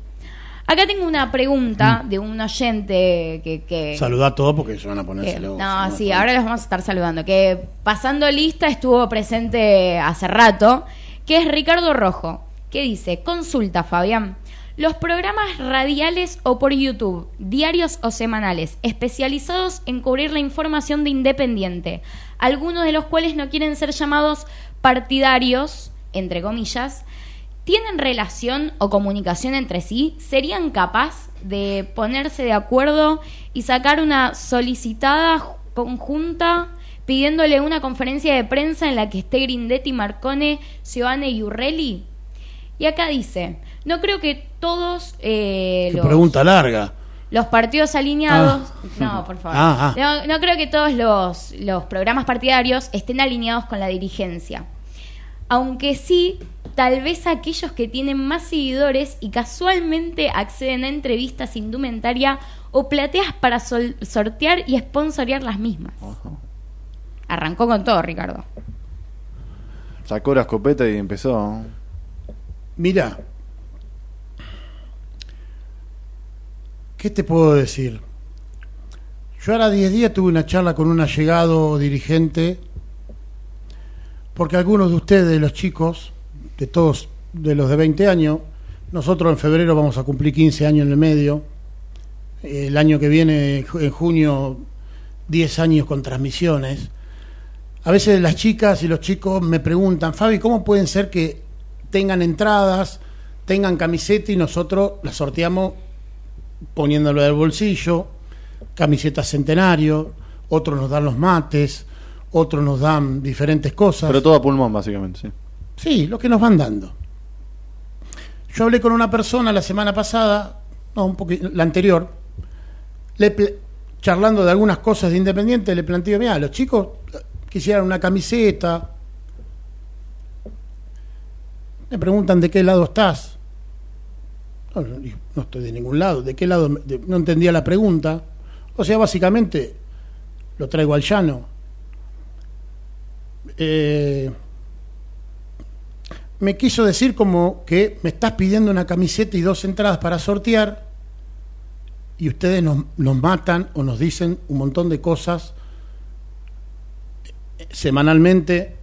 acá tengo una pregunta de un oyente que... que Saludá a todos porque se van a que- ponérselo. no, sí, ahora los vamos a estar saludando. Que pasando lista estuvo presente hace rato, que es Ricardo Rojo, que dice, consulta Fabián, los programas radiales o por YouTube, diarios o semanales, especializados en cubrir la información de Independiente, algunos de los cuales no quieren ser llamados partidarios, entre comillas, ¿tienen relación o comunicación entre sí? ¿Serían capaz de ponerse de acuerdo y sacar una solicitada ju- conjunta pidiéndole una conferencia de prensa en la que esté Grindetti, Marcone, Giovanni y Urrelli? Y acá dice, no creo que todos eh, los, pregunta larga. los partidos alineados... Ah. No, por favor. Ah, ah. No, no creo que todos los, los programas partidarios estén alineados con la dirigencia. Aunque sí, tal vez aquellos que tienen más seguidores y casualmente acceden a entrevistas indumentaria o plateas para sol- sortear y sponsorear las mismas. Arrancó con todo, Ricardo. Sacó la escopeta y empezó. Mira, ¿qué te puedo decir? Yo ahora 10 días tuve una charla con un allegado dirigente, porque algunos de ustedes, los chicos, de todos, de los de 20 años, nosotros en febrero vamos a cumplir 15 años en el medio, el año que viene, en junio, 10 años con transmisiones. A veces las chicas y los chicos me preguntan, Fabi, ¿cómo pueden ser que tengan entradas, tengan camiseta y nosotros las sorteamos poniéndolo del bolsillo, camiseta centenario, otros nos dan los mates, otros nos dan diferentes cosas. Pero todo a pulmón, básicamente, sí. Sí, lo que nos van dando. Yo hablé con una persona la semana pasada, no, un poquito, la anterior, charlando de algunas cosas de Independiente, le planteo, mira, los chicos quisieran una camiseta, me preguntan de qué lado estás. No, estoy de ningún lado, ¿de qué lado? No entendía la pregunta. O sea, básicamente, lo traigo al llano. Eh, me quiso decir como que me estás pidiendo una camiseta y dos entradas para sortear y ustedes nos, nos matan o nos dicen un montón de cosas eh, semanalmente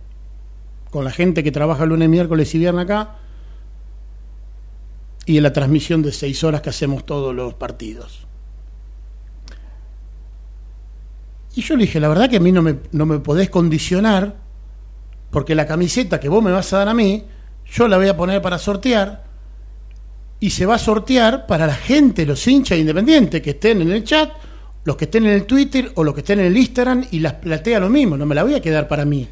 con la gente que trabaja lunes, miércoles y viernes acá y en la transmisión de seis horas que hacemos todos los partidos. Y yo le dije, la verdad que a mí no me, no me podés condicionar, porque la camiseta que vos me vas a dar a mí, yo la voy a poner para sortear, y se va a sortear para la gente, los hinchas independientes que estén en el chat, los que estén en el Twitter o los que estén en el Instagram, y las platea lo mismo, no me la voy a quedar para mí.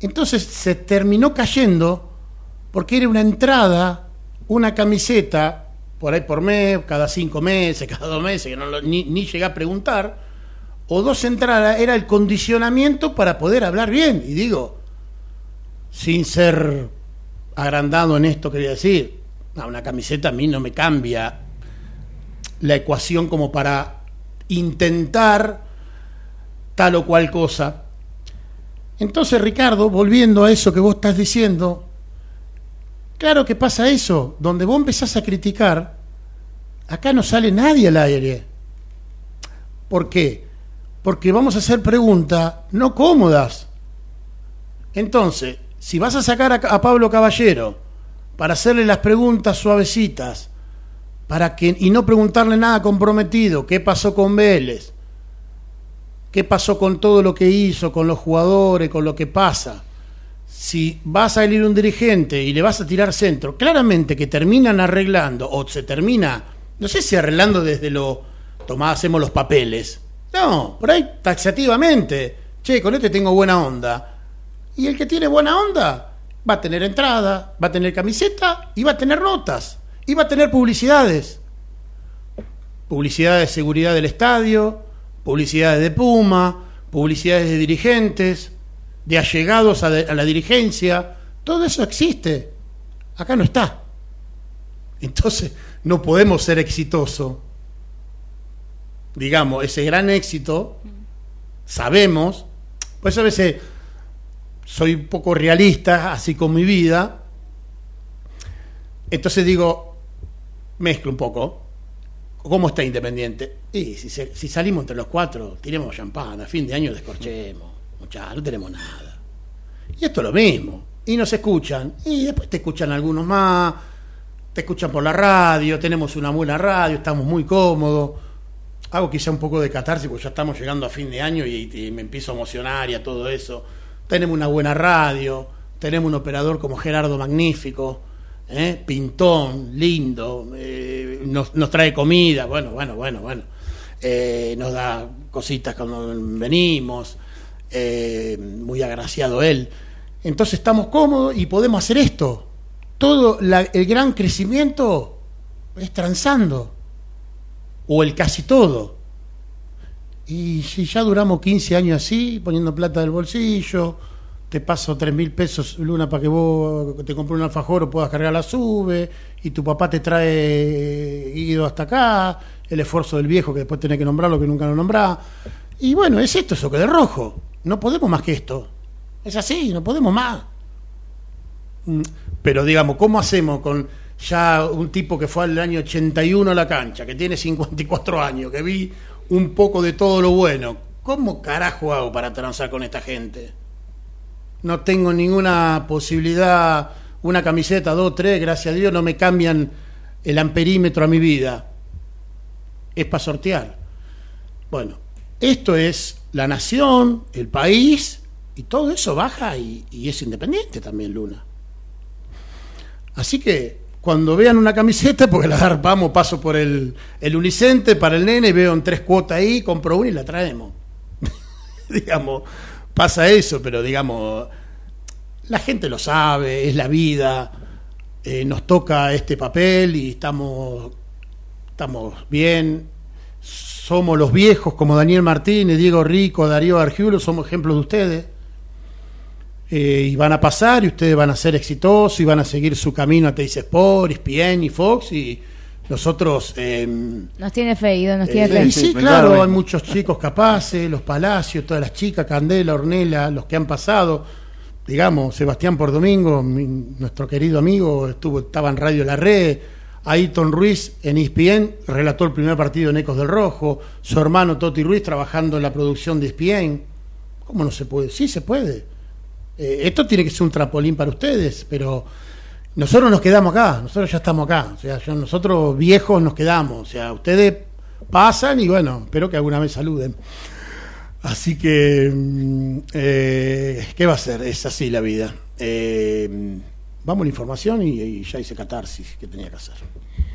Entonces se terminó cayendo porque era una entrada, una camiseta, por ahí por mes, cada cinco meses, cada dos meses, que no lo- ni, ni llegué a preguntar, o dos entradas, era el condicionamiento para poder hablar bien. Y digo, sin ser agrandado en esto, quería decir, no, una camiseta a mí no me cambia la ecuación como para intentar tal o cual cosa. Entonces, Ricardo, volviendo a eso que vos estás diciendo, claro que pasa eso, donde vos empezás a criticar, acá no sale nadie al aire. ¿Por qué? Porque vamos a hacer preguntas no cómodas. Entonces, si vas a sacar a, Pablo Caballero para hacerle las preguntas suavecitas, para que, y no preguntarle nada comprometido, ¿qué pasó con Vélez? ¿Qué pasó con todo lo que hizo, con los jugadores, con lo que pasa? Si vas a salir un dirigente y le vas a tirar centro, claramente que terminan arreglando, o se termina, no sé si arreglando desde lo, tomá, hacemos los papeles. No, por ahí taxativamente. Che, con este tengo buena onda. Y el que tiene buena onda va a tener entrada, va a tener camiseta y va a tener notas. Y va a tener publicidades. Publicidad de seguridad del estadio, publicidades de Puma, publicidades de dirigentes, de allegados a, a la dirigencia, todo eso existe. Acá no está. Entonces, no podemos ser exitosos. Digamos, ese gran éxito, sabemos, pues a veces soy un poco realista, así con mi vida. Entonces digo, mezclo un poco. ¿Cómo está Independiente? Y si, salimos entre los cuatro, tiremos champán, a fin de año descorchemos. Muchachos, no tenemos nada. Y esto es lo mismo. Y nos escuchan. Y después te escuchan algunos más. Te escuchan por la radio. Tenemos una buena radio. Estamos muy cómodos. Hago quizá un poco de catarsis porque ya estamos llegando a fin de año y, y me empiezo a emocionar y a todo eso. Tenemos una buena radio. Tenemos un operador como Gerardo Magnífico. ¿eh? Pintón, lindo. eh, nos, nos trae comida. Bueno, bueno, bueno, bueno. Eh, nos da cositas cuando venimos. muy agraciado él. Entonces estamos cómodos y podemos hacer esto. Todo la- el gran crecimiento es transando. O el casi todo. Y si ya duramos 15 años así, poniendo plata del bolsillo, te paso 3 mil pesos, Luna, para que vos te compres un alfajor o puedas cargar la sube, y tu papá te trae ido hasta acá, el esfuerzo del viejo que después tenés que nombrarlo que nunca lo nombrás. Y bueno, es esto, eso que de rojo. No podemos más que esto. Es así, no podemos más. Mm, Pero digamos, ¿cómo hacemos con ya un tipo que fue al año 81 a la cancha, que tiene 54 años, que vi un poco de todo lo bueno? ¿Cómo carajo hago para transar con esta gente? No tengo ninguna posibilidad, una camiseta, dos, tres, gracias a Dios, no me cambian el amperímetro a mi vida. Es para sortear. Bueno, esto es la nación, el país, y todo eso baja y, y es independiente también, Luna. Así que cuando vean una camiseta, porque la vamos, paso por el, el Unicente para el nene, veo en tres cuotas ahí, compro una y la traemos. digamos, pasa eso, pero digamos, la gente lo sabe, es la vida, eh, nos toca este papel y estamos, estamos bien. Somos los viejos como Daniel Martínez, Diego Rico, Darío Argiulo, somos ejemplos de ustedes. Eh, y van a pasar y ustedes van a ser exitosos y van a seguir su camino a Teis Sport, ESPN y Fox y nosotros... eh, Nos tiene fe, Guido, nos eh, tiene fe. y sí, Sí, claro, claro. hay muchos chicos capaces, los Palacios, todas las chicas, Candela, Ornella, los que han pasado. Digamos, Sebastián por Domingo, mi- nuestro querido amigo, estuvo, estaba en Radio La Red. Ayrton Ruiz en ESPN relató el primer partido en Ecos del Rojo. Su hermano Toti Ruiz trabajando en la producción de ESPN. ¿Cómo no se puede? Sí, se puede. Eh, esto tiene que ser un trampolín para ustedes, pero nosotros nos quedamos acá, nosotros ya estamos acá, o sea, nosotros viejos nos quedamos, o sea, ustedes pasan y bueno, espero que alguna vez saluden. Así que, mm, eh, ¿qué va a ser? Es así la vida. Eh, vamos a la información y, y ya hice catarsis que tenía que hacer.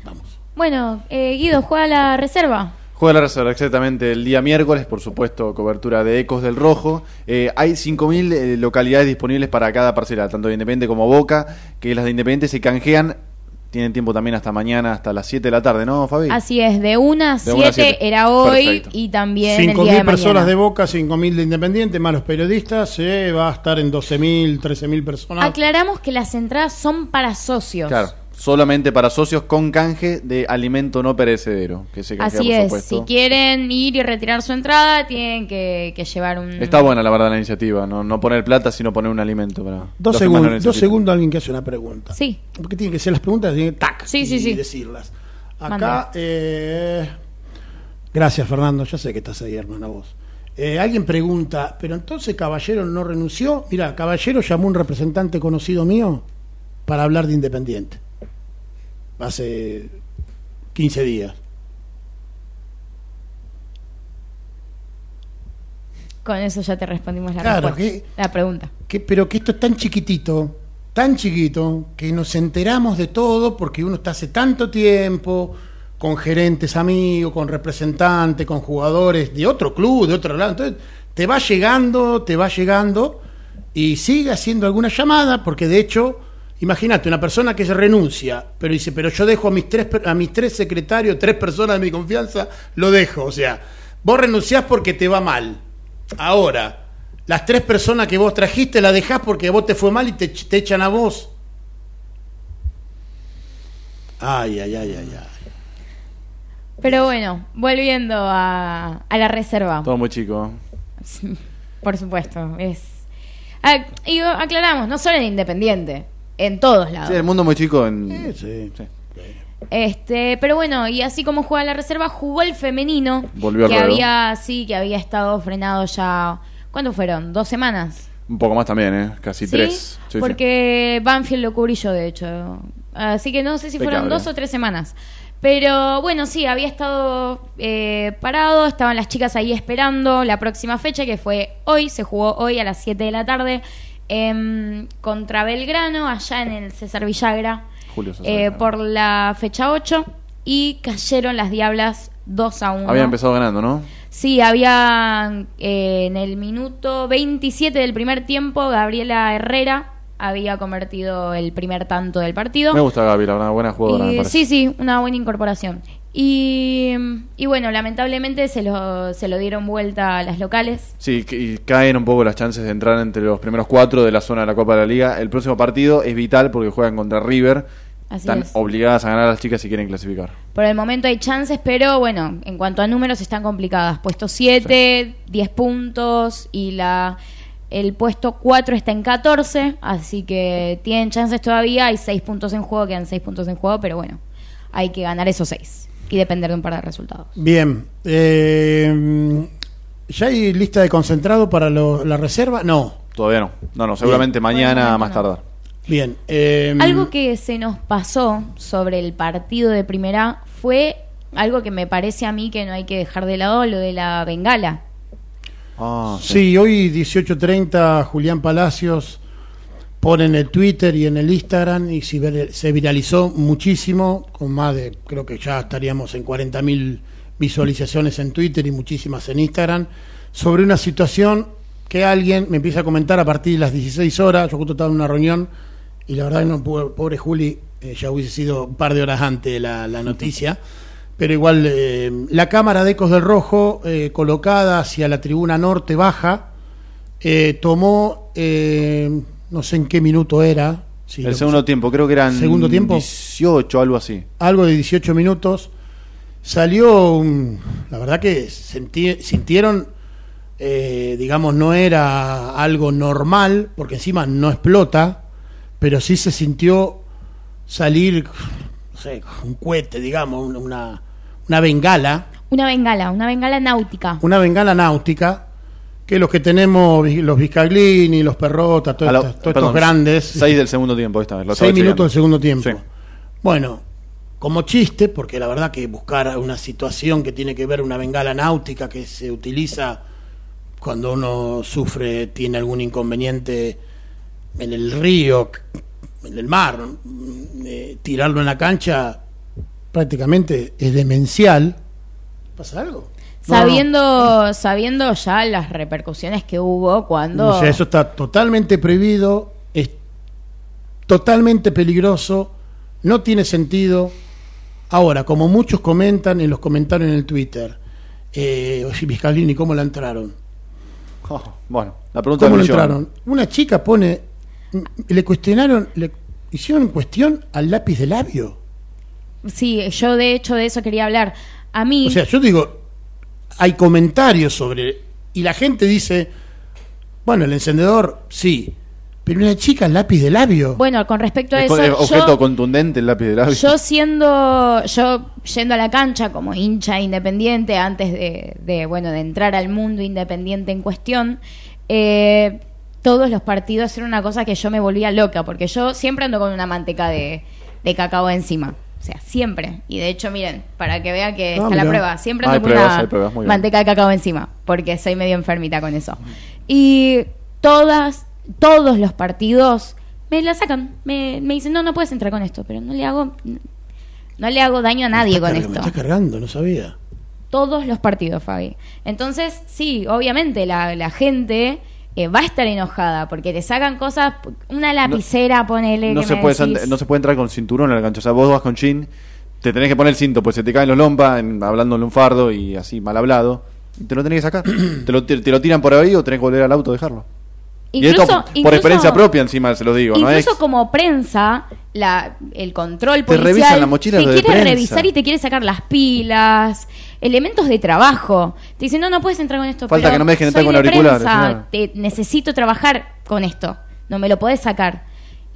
Vamos. Bueno, eh, Guido, juega la reserva. Juega la reserva exactamente el día miércoles, por supuesto, cobertura de Ecos del Rojo. Eh, hay 5.000 eh, localidades disponibles para cada parcela, tanto de Independiente como Boca, que las de Independiente se canjean, tienen tiempo también hasta mañana, hasta las 7 de la tarde, ¿no, Fabi? Así es, de 1 a De una a 7 siete. era hoy Perfecto. y también el día de 5.000 mañana. personas de Boca, 5.000 de Independiente, más los periodistas, se va a estar en 12.000, 13.000 personas. Aclaramos que las entradas son para socios. Claro, solamente para socios con canje de alimento no perecedero, que se canjea, Así por es, supuesto. si quieren ir y retirar su entrada, tienen que, que llevar un... Está buena la verdad la iniciativa, no, no poner plata, sino poner un alimento para Dos, lo segundos, dos segundos alguien que hace una pregunta. Sí. Porque tienen que ser las preguntas, tienen que tac, Sí, sí, y sí. decirlas. Acá, eh, gracias Fernando, ya sé que estás ahí, hermana vos. Eh, alguien pregunta, pero entonces Caballero no renunció. Mira, Caballero llamó a un representante conocido mío para hablar de Independiente. Hace 15 días. Con eso ya te respondimos la, Claro, la pregunta. que, pero que esto es tan chiquitito, tan chiquito, que nos enteramos de todo porque uno está hace tanto tiempo con gerentes amigos, con representantes, con jugadores de otro club, de otro lado. Entonces, te va llegando, te va llegando y sigue haciendo alguna llamada porque de hecho, imagínate, una persona que se renuncia, pero dice, pero yo dejo a mis tres, per- a mis tres secretarios, tres personas de mi confianza, lo dejo. O sea, vos renunciás porque te va mal Ahora, las tres personas que vos trajiste la dejás porque vos te fue mal y te, te echan a vos. Ay, ay, ay, ay, ay. Pero bueno, volviendo a, a la reserva. Todo muy chico. Sí, Por supuesto, es... Y aclaramos, no solo en Independiente, en todos lados. Sí, el mundo muy chico en... Sí, sí. Este, pero bueno, y así como juega la reserva, jugó el femenino. Volvió que había, sí, que había estado frenado ya. ¿Cuándo fueron? ¿Dos semanas? Un poco más también, ¿eh? Casi ¿Sí? tres. Sí, sí. Porque Banfield lo cubrí yo, de hecho. Así que no sé si fueron dos o tres semanas. Pero bueno, sí, había estado eh, parado, estaban las chicas ahí esperando la próxima fecha, que fue hoy, se jugó hoy a las 7 de la tarde, em, contra Belgrano, allá en el César Villagra, Julio César eh, por la fecha 8, y cayeron las Diablas 2 a 1. Había empezado ganando, ¿no? Sí, había eh, en el minuto 27 del primer tiempo, Gabriela Herrera había convertido el primer tanto del partido. Me gusta Gaby, la verdad, buena jugadora, Y- sí, sí, una buena incorporación. Y, y bueno, lamentablemente se lo, se lo dieron vuelta a las locales. Sí, y caen un poco las chances de entrar entre los primeros cuatro de la zona de la Copa de la Liga. El próximo partido es vital porque juegan contra River. Así Están es. obligadas a ganar a las chicas si quieren clasificar. Por el momento hay chances, pero bueno, en cuanto a números están complicadas. Puesto 7, 10 puntos y la el puesto 4 está en 14, así que tienen chances todavía. Hay 6 puntos en juego, quedan 6 puntos en juego, pero bueno, hay que ganar esos 6 y depender de un par de resultados. Bien. eh, ¿Ya hay lista de concentrado para lo- la reserva? No. Todavía no. No, no, seguramente mañana más no. tardar. Bien. eh, Algo que se nos pasó sobre el partido de primera fue algo que me parece a mí que no hay que dejar de lado, lo de la bengala. Ah, Sí, hoy 18.30 Julián Palacios pone en el Twitter y en el Instagram y se vir- se viralizó muchísimo, con más de, creo que ya estaríamos en 40.000 visualizaciones en Twitter y muchísimas en Instagram, sobre una situación que alguien me empieza a comentar a partir de las 16 horas, yo justo estaba en una reunión y la verdad que no, pobre, Juli, eh, ya hubiese sido un par de horas antes la, noticia, pero igual eh, la cámara de Ecos del Rojo, eh, colocada hacia la tribuna norte baja, tomó, no sé en qué minuto era, si el segundo tiempo, creo que eran ¿Segundo tiempo? 18, algo así. algo de 18 minutos, salió, un- la verdad que sentí- sintieron, eh, digamos, no era algo normal, porque encima no explota, pero sí se sintió salir, no sé, un cohete, digamos, un- una, una bengala, Una bengala, una bengala náutica. una bengala náutica, que los que tenemos, los Viscaglini, los Perrotas, todos, lo- estos, todos perdón, estos grandes, Seis del segundo tiempo, esta vez. lo seis minutos del segundo tiempo. Sí. Bueno, como chiste, porque la verdad que buscar una situación que tiene que ver una bengala náutica que se utiliza cuando uno sufre, tiene algún inconveniente en el río, en el mar, eh, tirarlo en la cancha prácticamente es demencial. ¿Pasa algo? No, no. Sabiendo, sabiendo ya las repercusiones que hubo cuando... O sea, eso está totalmente prohibido, es totalmente peligroso, no tiene sentido. Ahora, como muchos comentan en los comentarios en el Twitter, eh, oye, Viscalini, ¿cómo la entraron? Oh, bueno, la pregunta ¿Cómo la entraron? Una chica pone, le cuestionaron, le hicieron cuestión al lápiz de labio. Sí, yo de hecho de eso quería hablar. A mí... O sea, yo digo, hay comentarios sobre, y la gente dice, bueno, el encendedor, sí, pero una chica al lápiz de labio. Bueno, con respecto a Es eso, objeto yo, contundente el lápiz de labio. yo siendo, yo yendo a la cancha como hincha independiente antes de, de, bueno, de entrar al mundo independiente en cuestión, eh, todos los partidos era una cosa que yo me volvía loca, porque yo siempre ando con una manteca de, de cacao encima. O sea, siempre. Y de hecho, miren, para que vean que Ah, está la prueba, siempre ando con una pruebas, manteca de cacao encima, porque soy medio enfermita con eso. Y todas, todos los partidos me la sacan. Me, me dicen, no, no puedes entrar con esto, pero no le hago, no le hago daño a nadie con carga- Me esto. está cargando, no sabía. Todos los partidos, Fabi. Entonces, sí, obviamente la, la gente eh, va a estar enojada porque te sacan cosas, una lapicera, ponele. no que se, me puede, decís. no se puede entrar con cinturón en la cancha. O sea, vos vas con chin, te tenés que poner el cinto, pues se te caen los lompas, en, hablando en un fardo y así mal hablado. Te lo tenés que sacar. te, lo, te, te lo tiran por ahí o tenés que volver al auto a dejarlo. y Incluso, esto por incluso- experiencia propia encima se lo digo, ¿no Incluso es? como prensa, la, el control Te policial revisan la mochila te de quiere prensa. revisar y te quiere sacar las pilas, elementos de trabajo. Te dicen, no, no puedes entrar con esto. Falta pero que no me dejen entrar con de auriculares, prensa, claro. te- necesito trabajar con esto, no me lo podés sacar.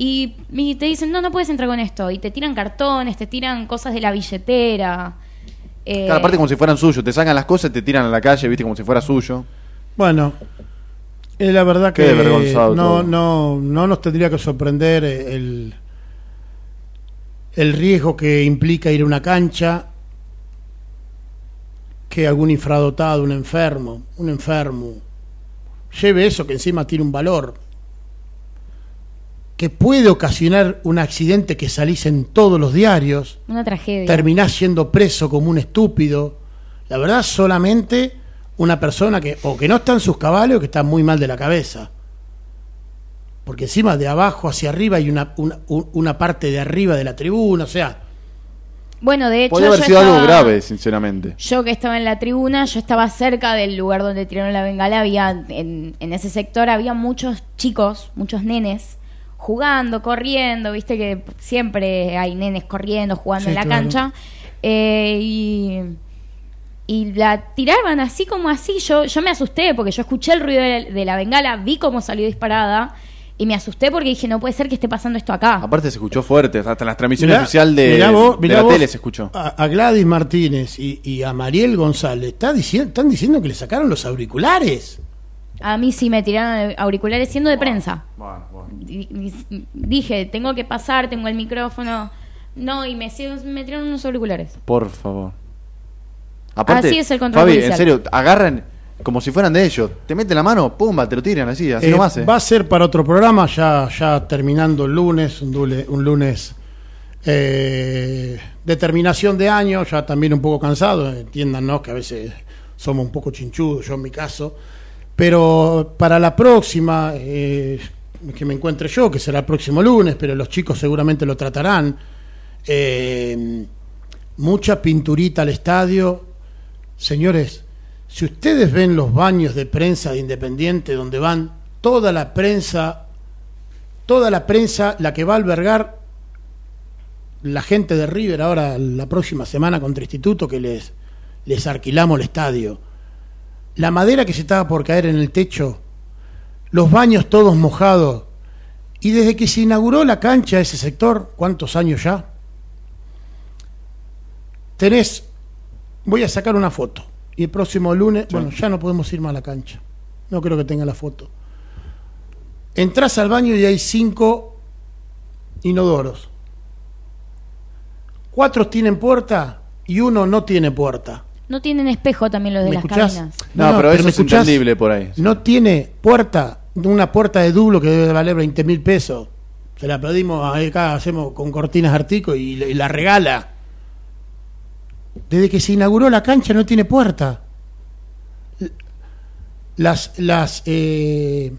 Y, y te dicen, no, no puedes entrar con esto. Y te tiran cartones, te tiran cosas de la billetera. Eh, Claro, aparte como si fueran suyos, te sacan las cosas y te tiran a la calle, viste, como si fuera suyo. Bueno, es la verdad Qué que no, todo. no, no nos tendría que sorprender el, el riesgo que implica ir a una cancha, que algún infradotado, un enfermo, un enfermo, lleve eso que encima tiene un valor, que puede ocasionar un accidente que salís en todos los diarios, Una tragedia. terminás siendo preso como un estúpido. La verdad, solamente una persona que o que no está en sus cabales o que está muy mal de la cabeza. Porque encima de abajo hacia arriba hay una, una, un- una parte de arriba de la tribuna, o sea, Bueno, de hecho, Podría haber sido algo estaba- grave, sinceramente. Yo que estaba en la tribuna, yo estaba cerca del lugar donde tiraron la bengala, había en, en ese sector había muchos chicos, muchos nenes jugando, corriendo, viste que siempre hay nenes corriendo, jugando Sí, en la claro. cancha eh, y y la tiraban así como así. Yo yo me asusté porque yo escuché el ruido de, de la bengala, vi cómo salió disparada y me asusté porque dije no puede ser que esté pasando esto acá. Aparte se escuchó fuerte, hasta en las transmisiones Mirá- oficiales de, mirá vos- de la vos tele se escuchó. A, a Gladys Martínez y, y a Mariel González está diciendo, están diciendo que le sacaron los auriculares. A mí sí me tiraron auriculares siendo de prensa. Di- di- Dije, tengo que pasar, tengo el micrófono. No, y me, me tiraron unos auriculares. Por favor. Aparte, Así es el control Fabi, en serio, agarran como si fueran de ellos. Te meten la mano, pumba, te lo tiran así, así Eh, nomás. eh. Va a ser para otro programa, ya, ya terminando el lunes, un, dule- un lunes eh, de terminación de año, ya también un poco cansado, entiéndanos que a veces somos un poco chinchudos, yo en mi caso, pero para la próxima, eh, que me encuentre yo, que será el próximo lunes, pero los chicos seguramente lo tratarán, eh, mucha pinturita al estadio, señores, si ustedes ven los baños de prensa de Independiente donde van toda la prensa, toda la prensa, la que va a albergar la gente de River ahora la próxima semana contra Instituto que les, les alquilamos el estadio, la madera que se estaba por caer en el techo, los baños todos mojados, y desde que se inauguró la cancha ese sector, ¿cuántos años ya? Tenés, voy a sacar una foto, y el próximo lunes, bueno, ya no podemos ir más a la cancha, no creo que tenga la foto. Entrás al baño y hay cinco inodoros. Cuatro tienen puerta y uno no tiene puerta. No tienen espejo también los de ¿Me las escuchás? cabinas. No, pero eso ¿me es entendible por ahí. No tiene puerta, una puerta de dublo que debe valer 20 mil pesos. Se la pedimos acá, hacemos con cortinas artico y la regala. Desde que se inauguró la cancha no tiene puerta. Las, las, eh,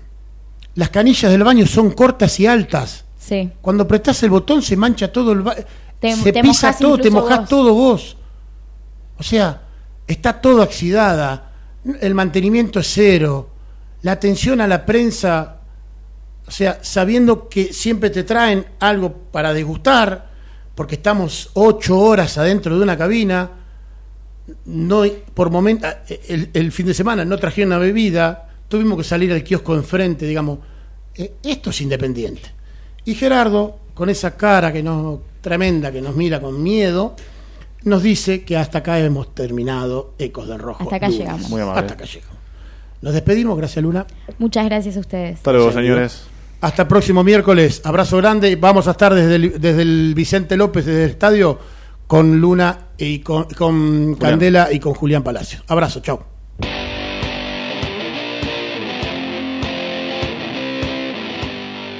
las canillas del baño son cortas y altas. Sí. Cuando apretás el botón se mancha todo el baño. Se te pisa todo, te mojás vos. todo vos. O sea, está todo oxidada. El mantenimiento es cero. La atención a la prensa, o sea, sabiendo que siempre te traen algo para degustar, porque estamos ocho horas adentro de una cabina, no por momento el, el fin de semana no trajeron una bebida, tuvimos que salir al kiosco enfrente, digamos, eh, esto es independiente. Y Gerardo, con esa cara que no, tremenda que nos mira con miedo, nos dice que hasta acá hemos terminado Ecos del Rojo. Hasta acá lunes. llegamos. Muy amable. Hasta acá llegamos. Nos despedimos, gracias Luna. Muchas gracias a ustedes. Hasta luego, señores. Hasta el próximo miércoles. Abrazo grande. Vamos a estar desde el, desde el Vicente López, desde el estadio, con Luna y con, con Candela y con Julián Palacio. Abrazo, chao.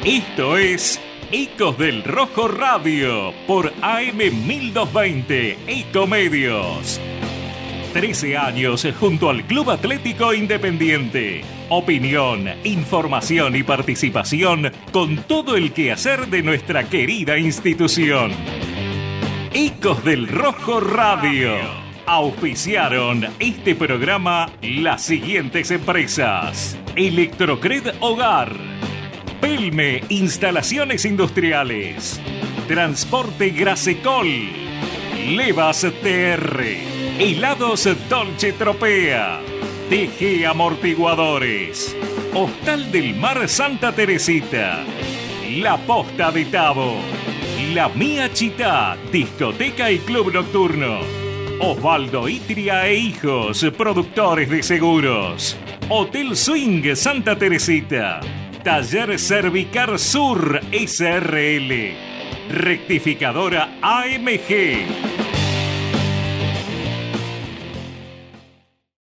Esto es Ecos del Rojo Radio por AM 1220 Ecomedios. 13 años junto al Club Atlético Independiente. Opinión, información y participación con todo el quehacer de nuestra querida institución. Ecos del Rojo Radio. Auspiciaron este programa las siguientes empresas. Electrocred Hogar. Pelme Instalaciones Industriales. Transporte Grasecol. Levas TR. Helados Dolce Tropea. TG Amortiguadores. Hostal del Mar Santa Teresita. La Posta de Tabo. La Mía Chita, discoteca y club nocturno. Osvaldo Itria e Hijos, productores de seguros. Hotel Swing Santa Teresita. Taller Cervicar Sur SRL. Rectificadora AMG.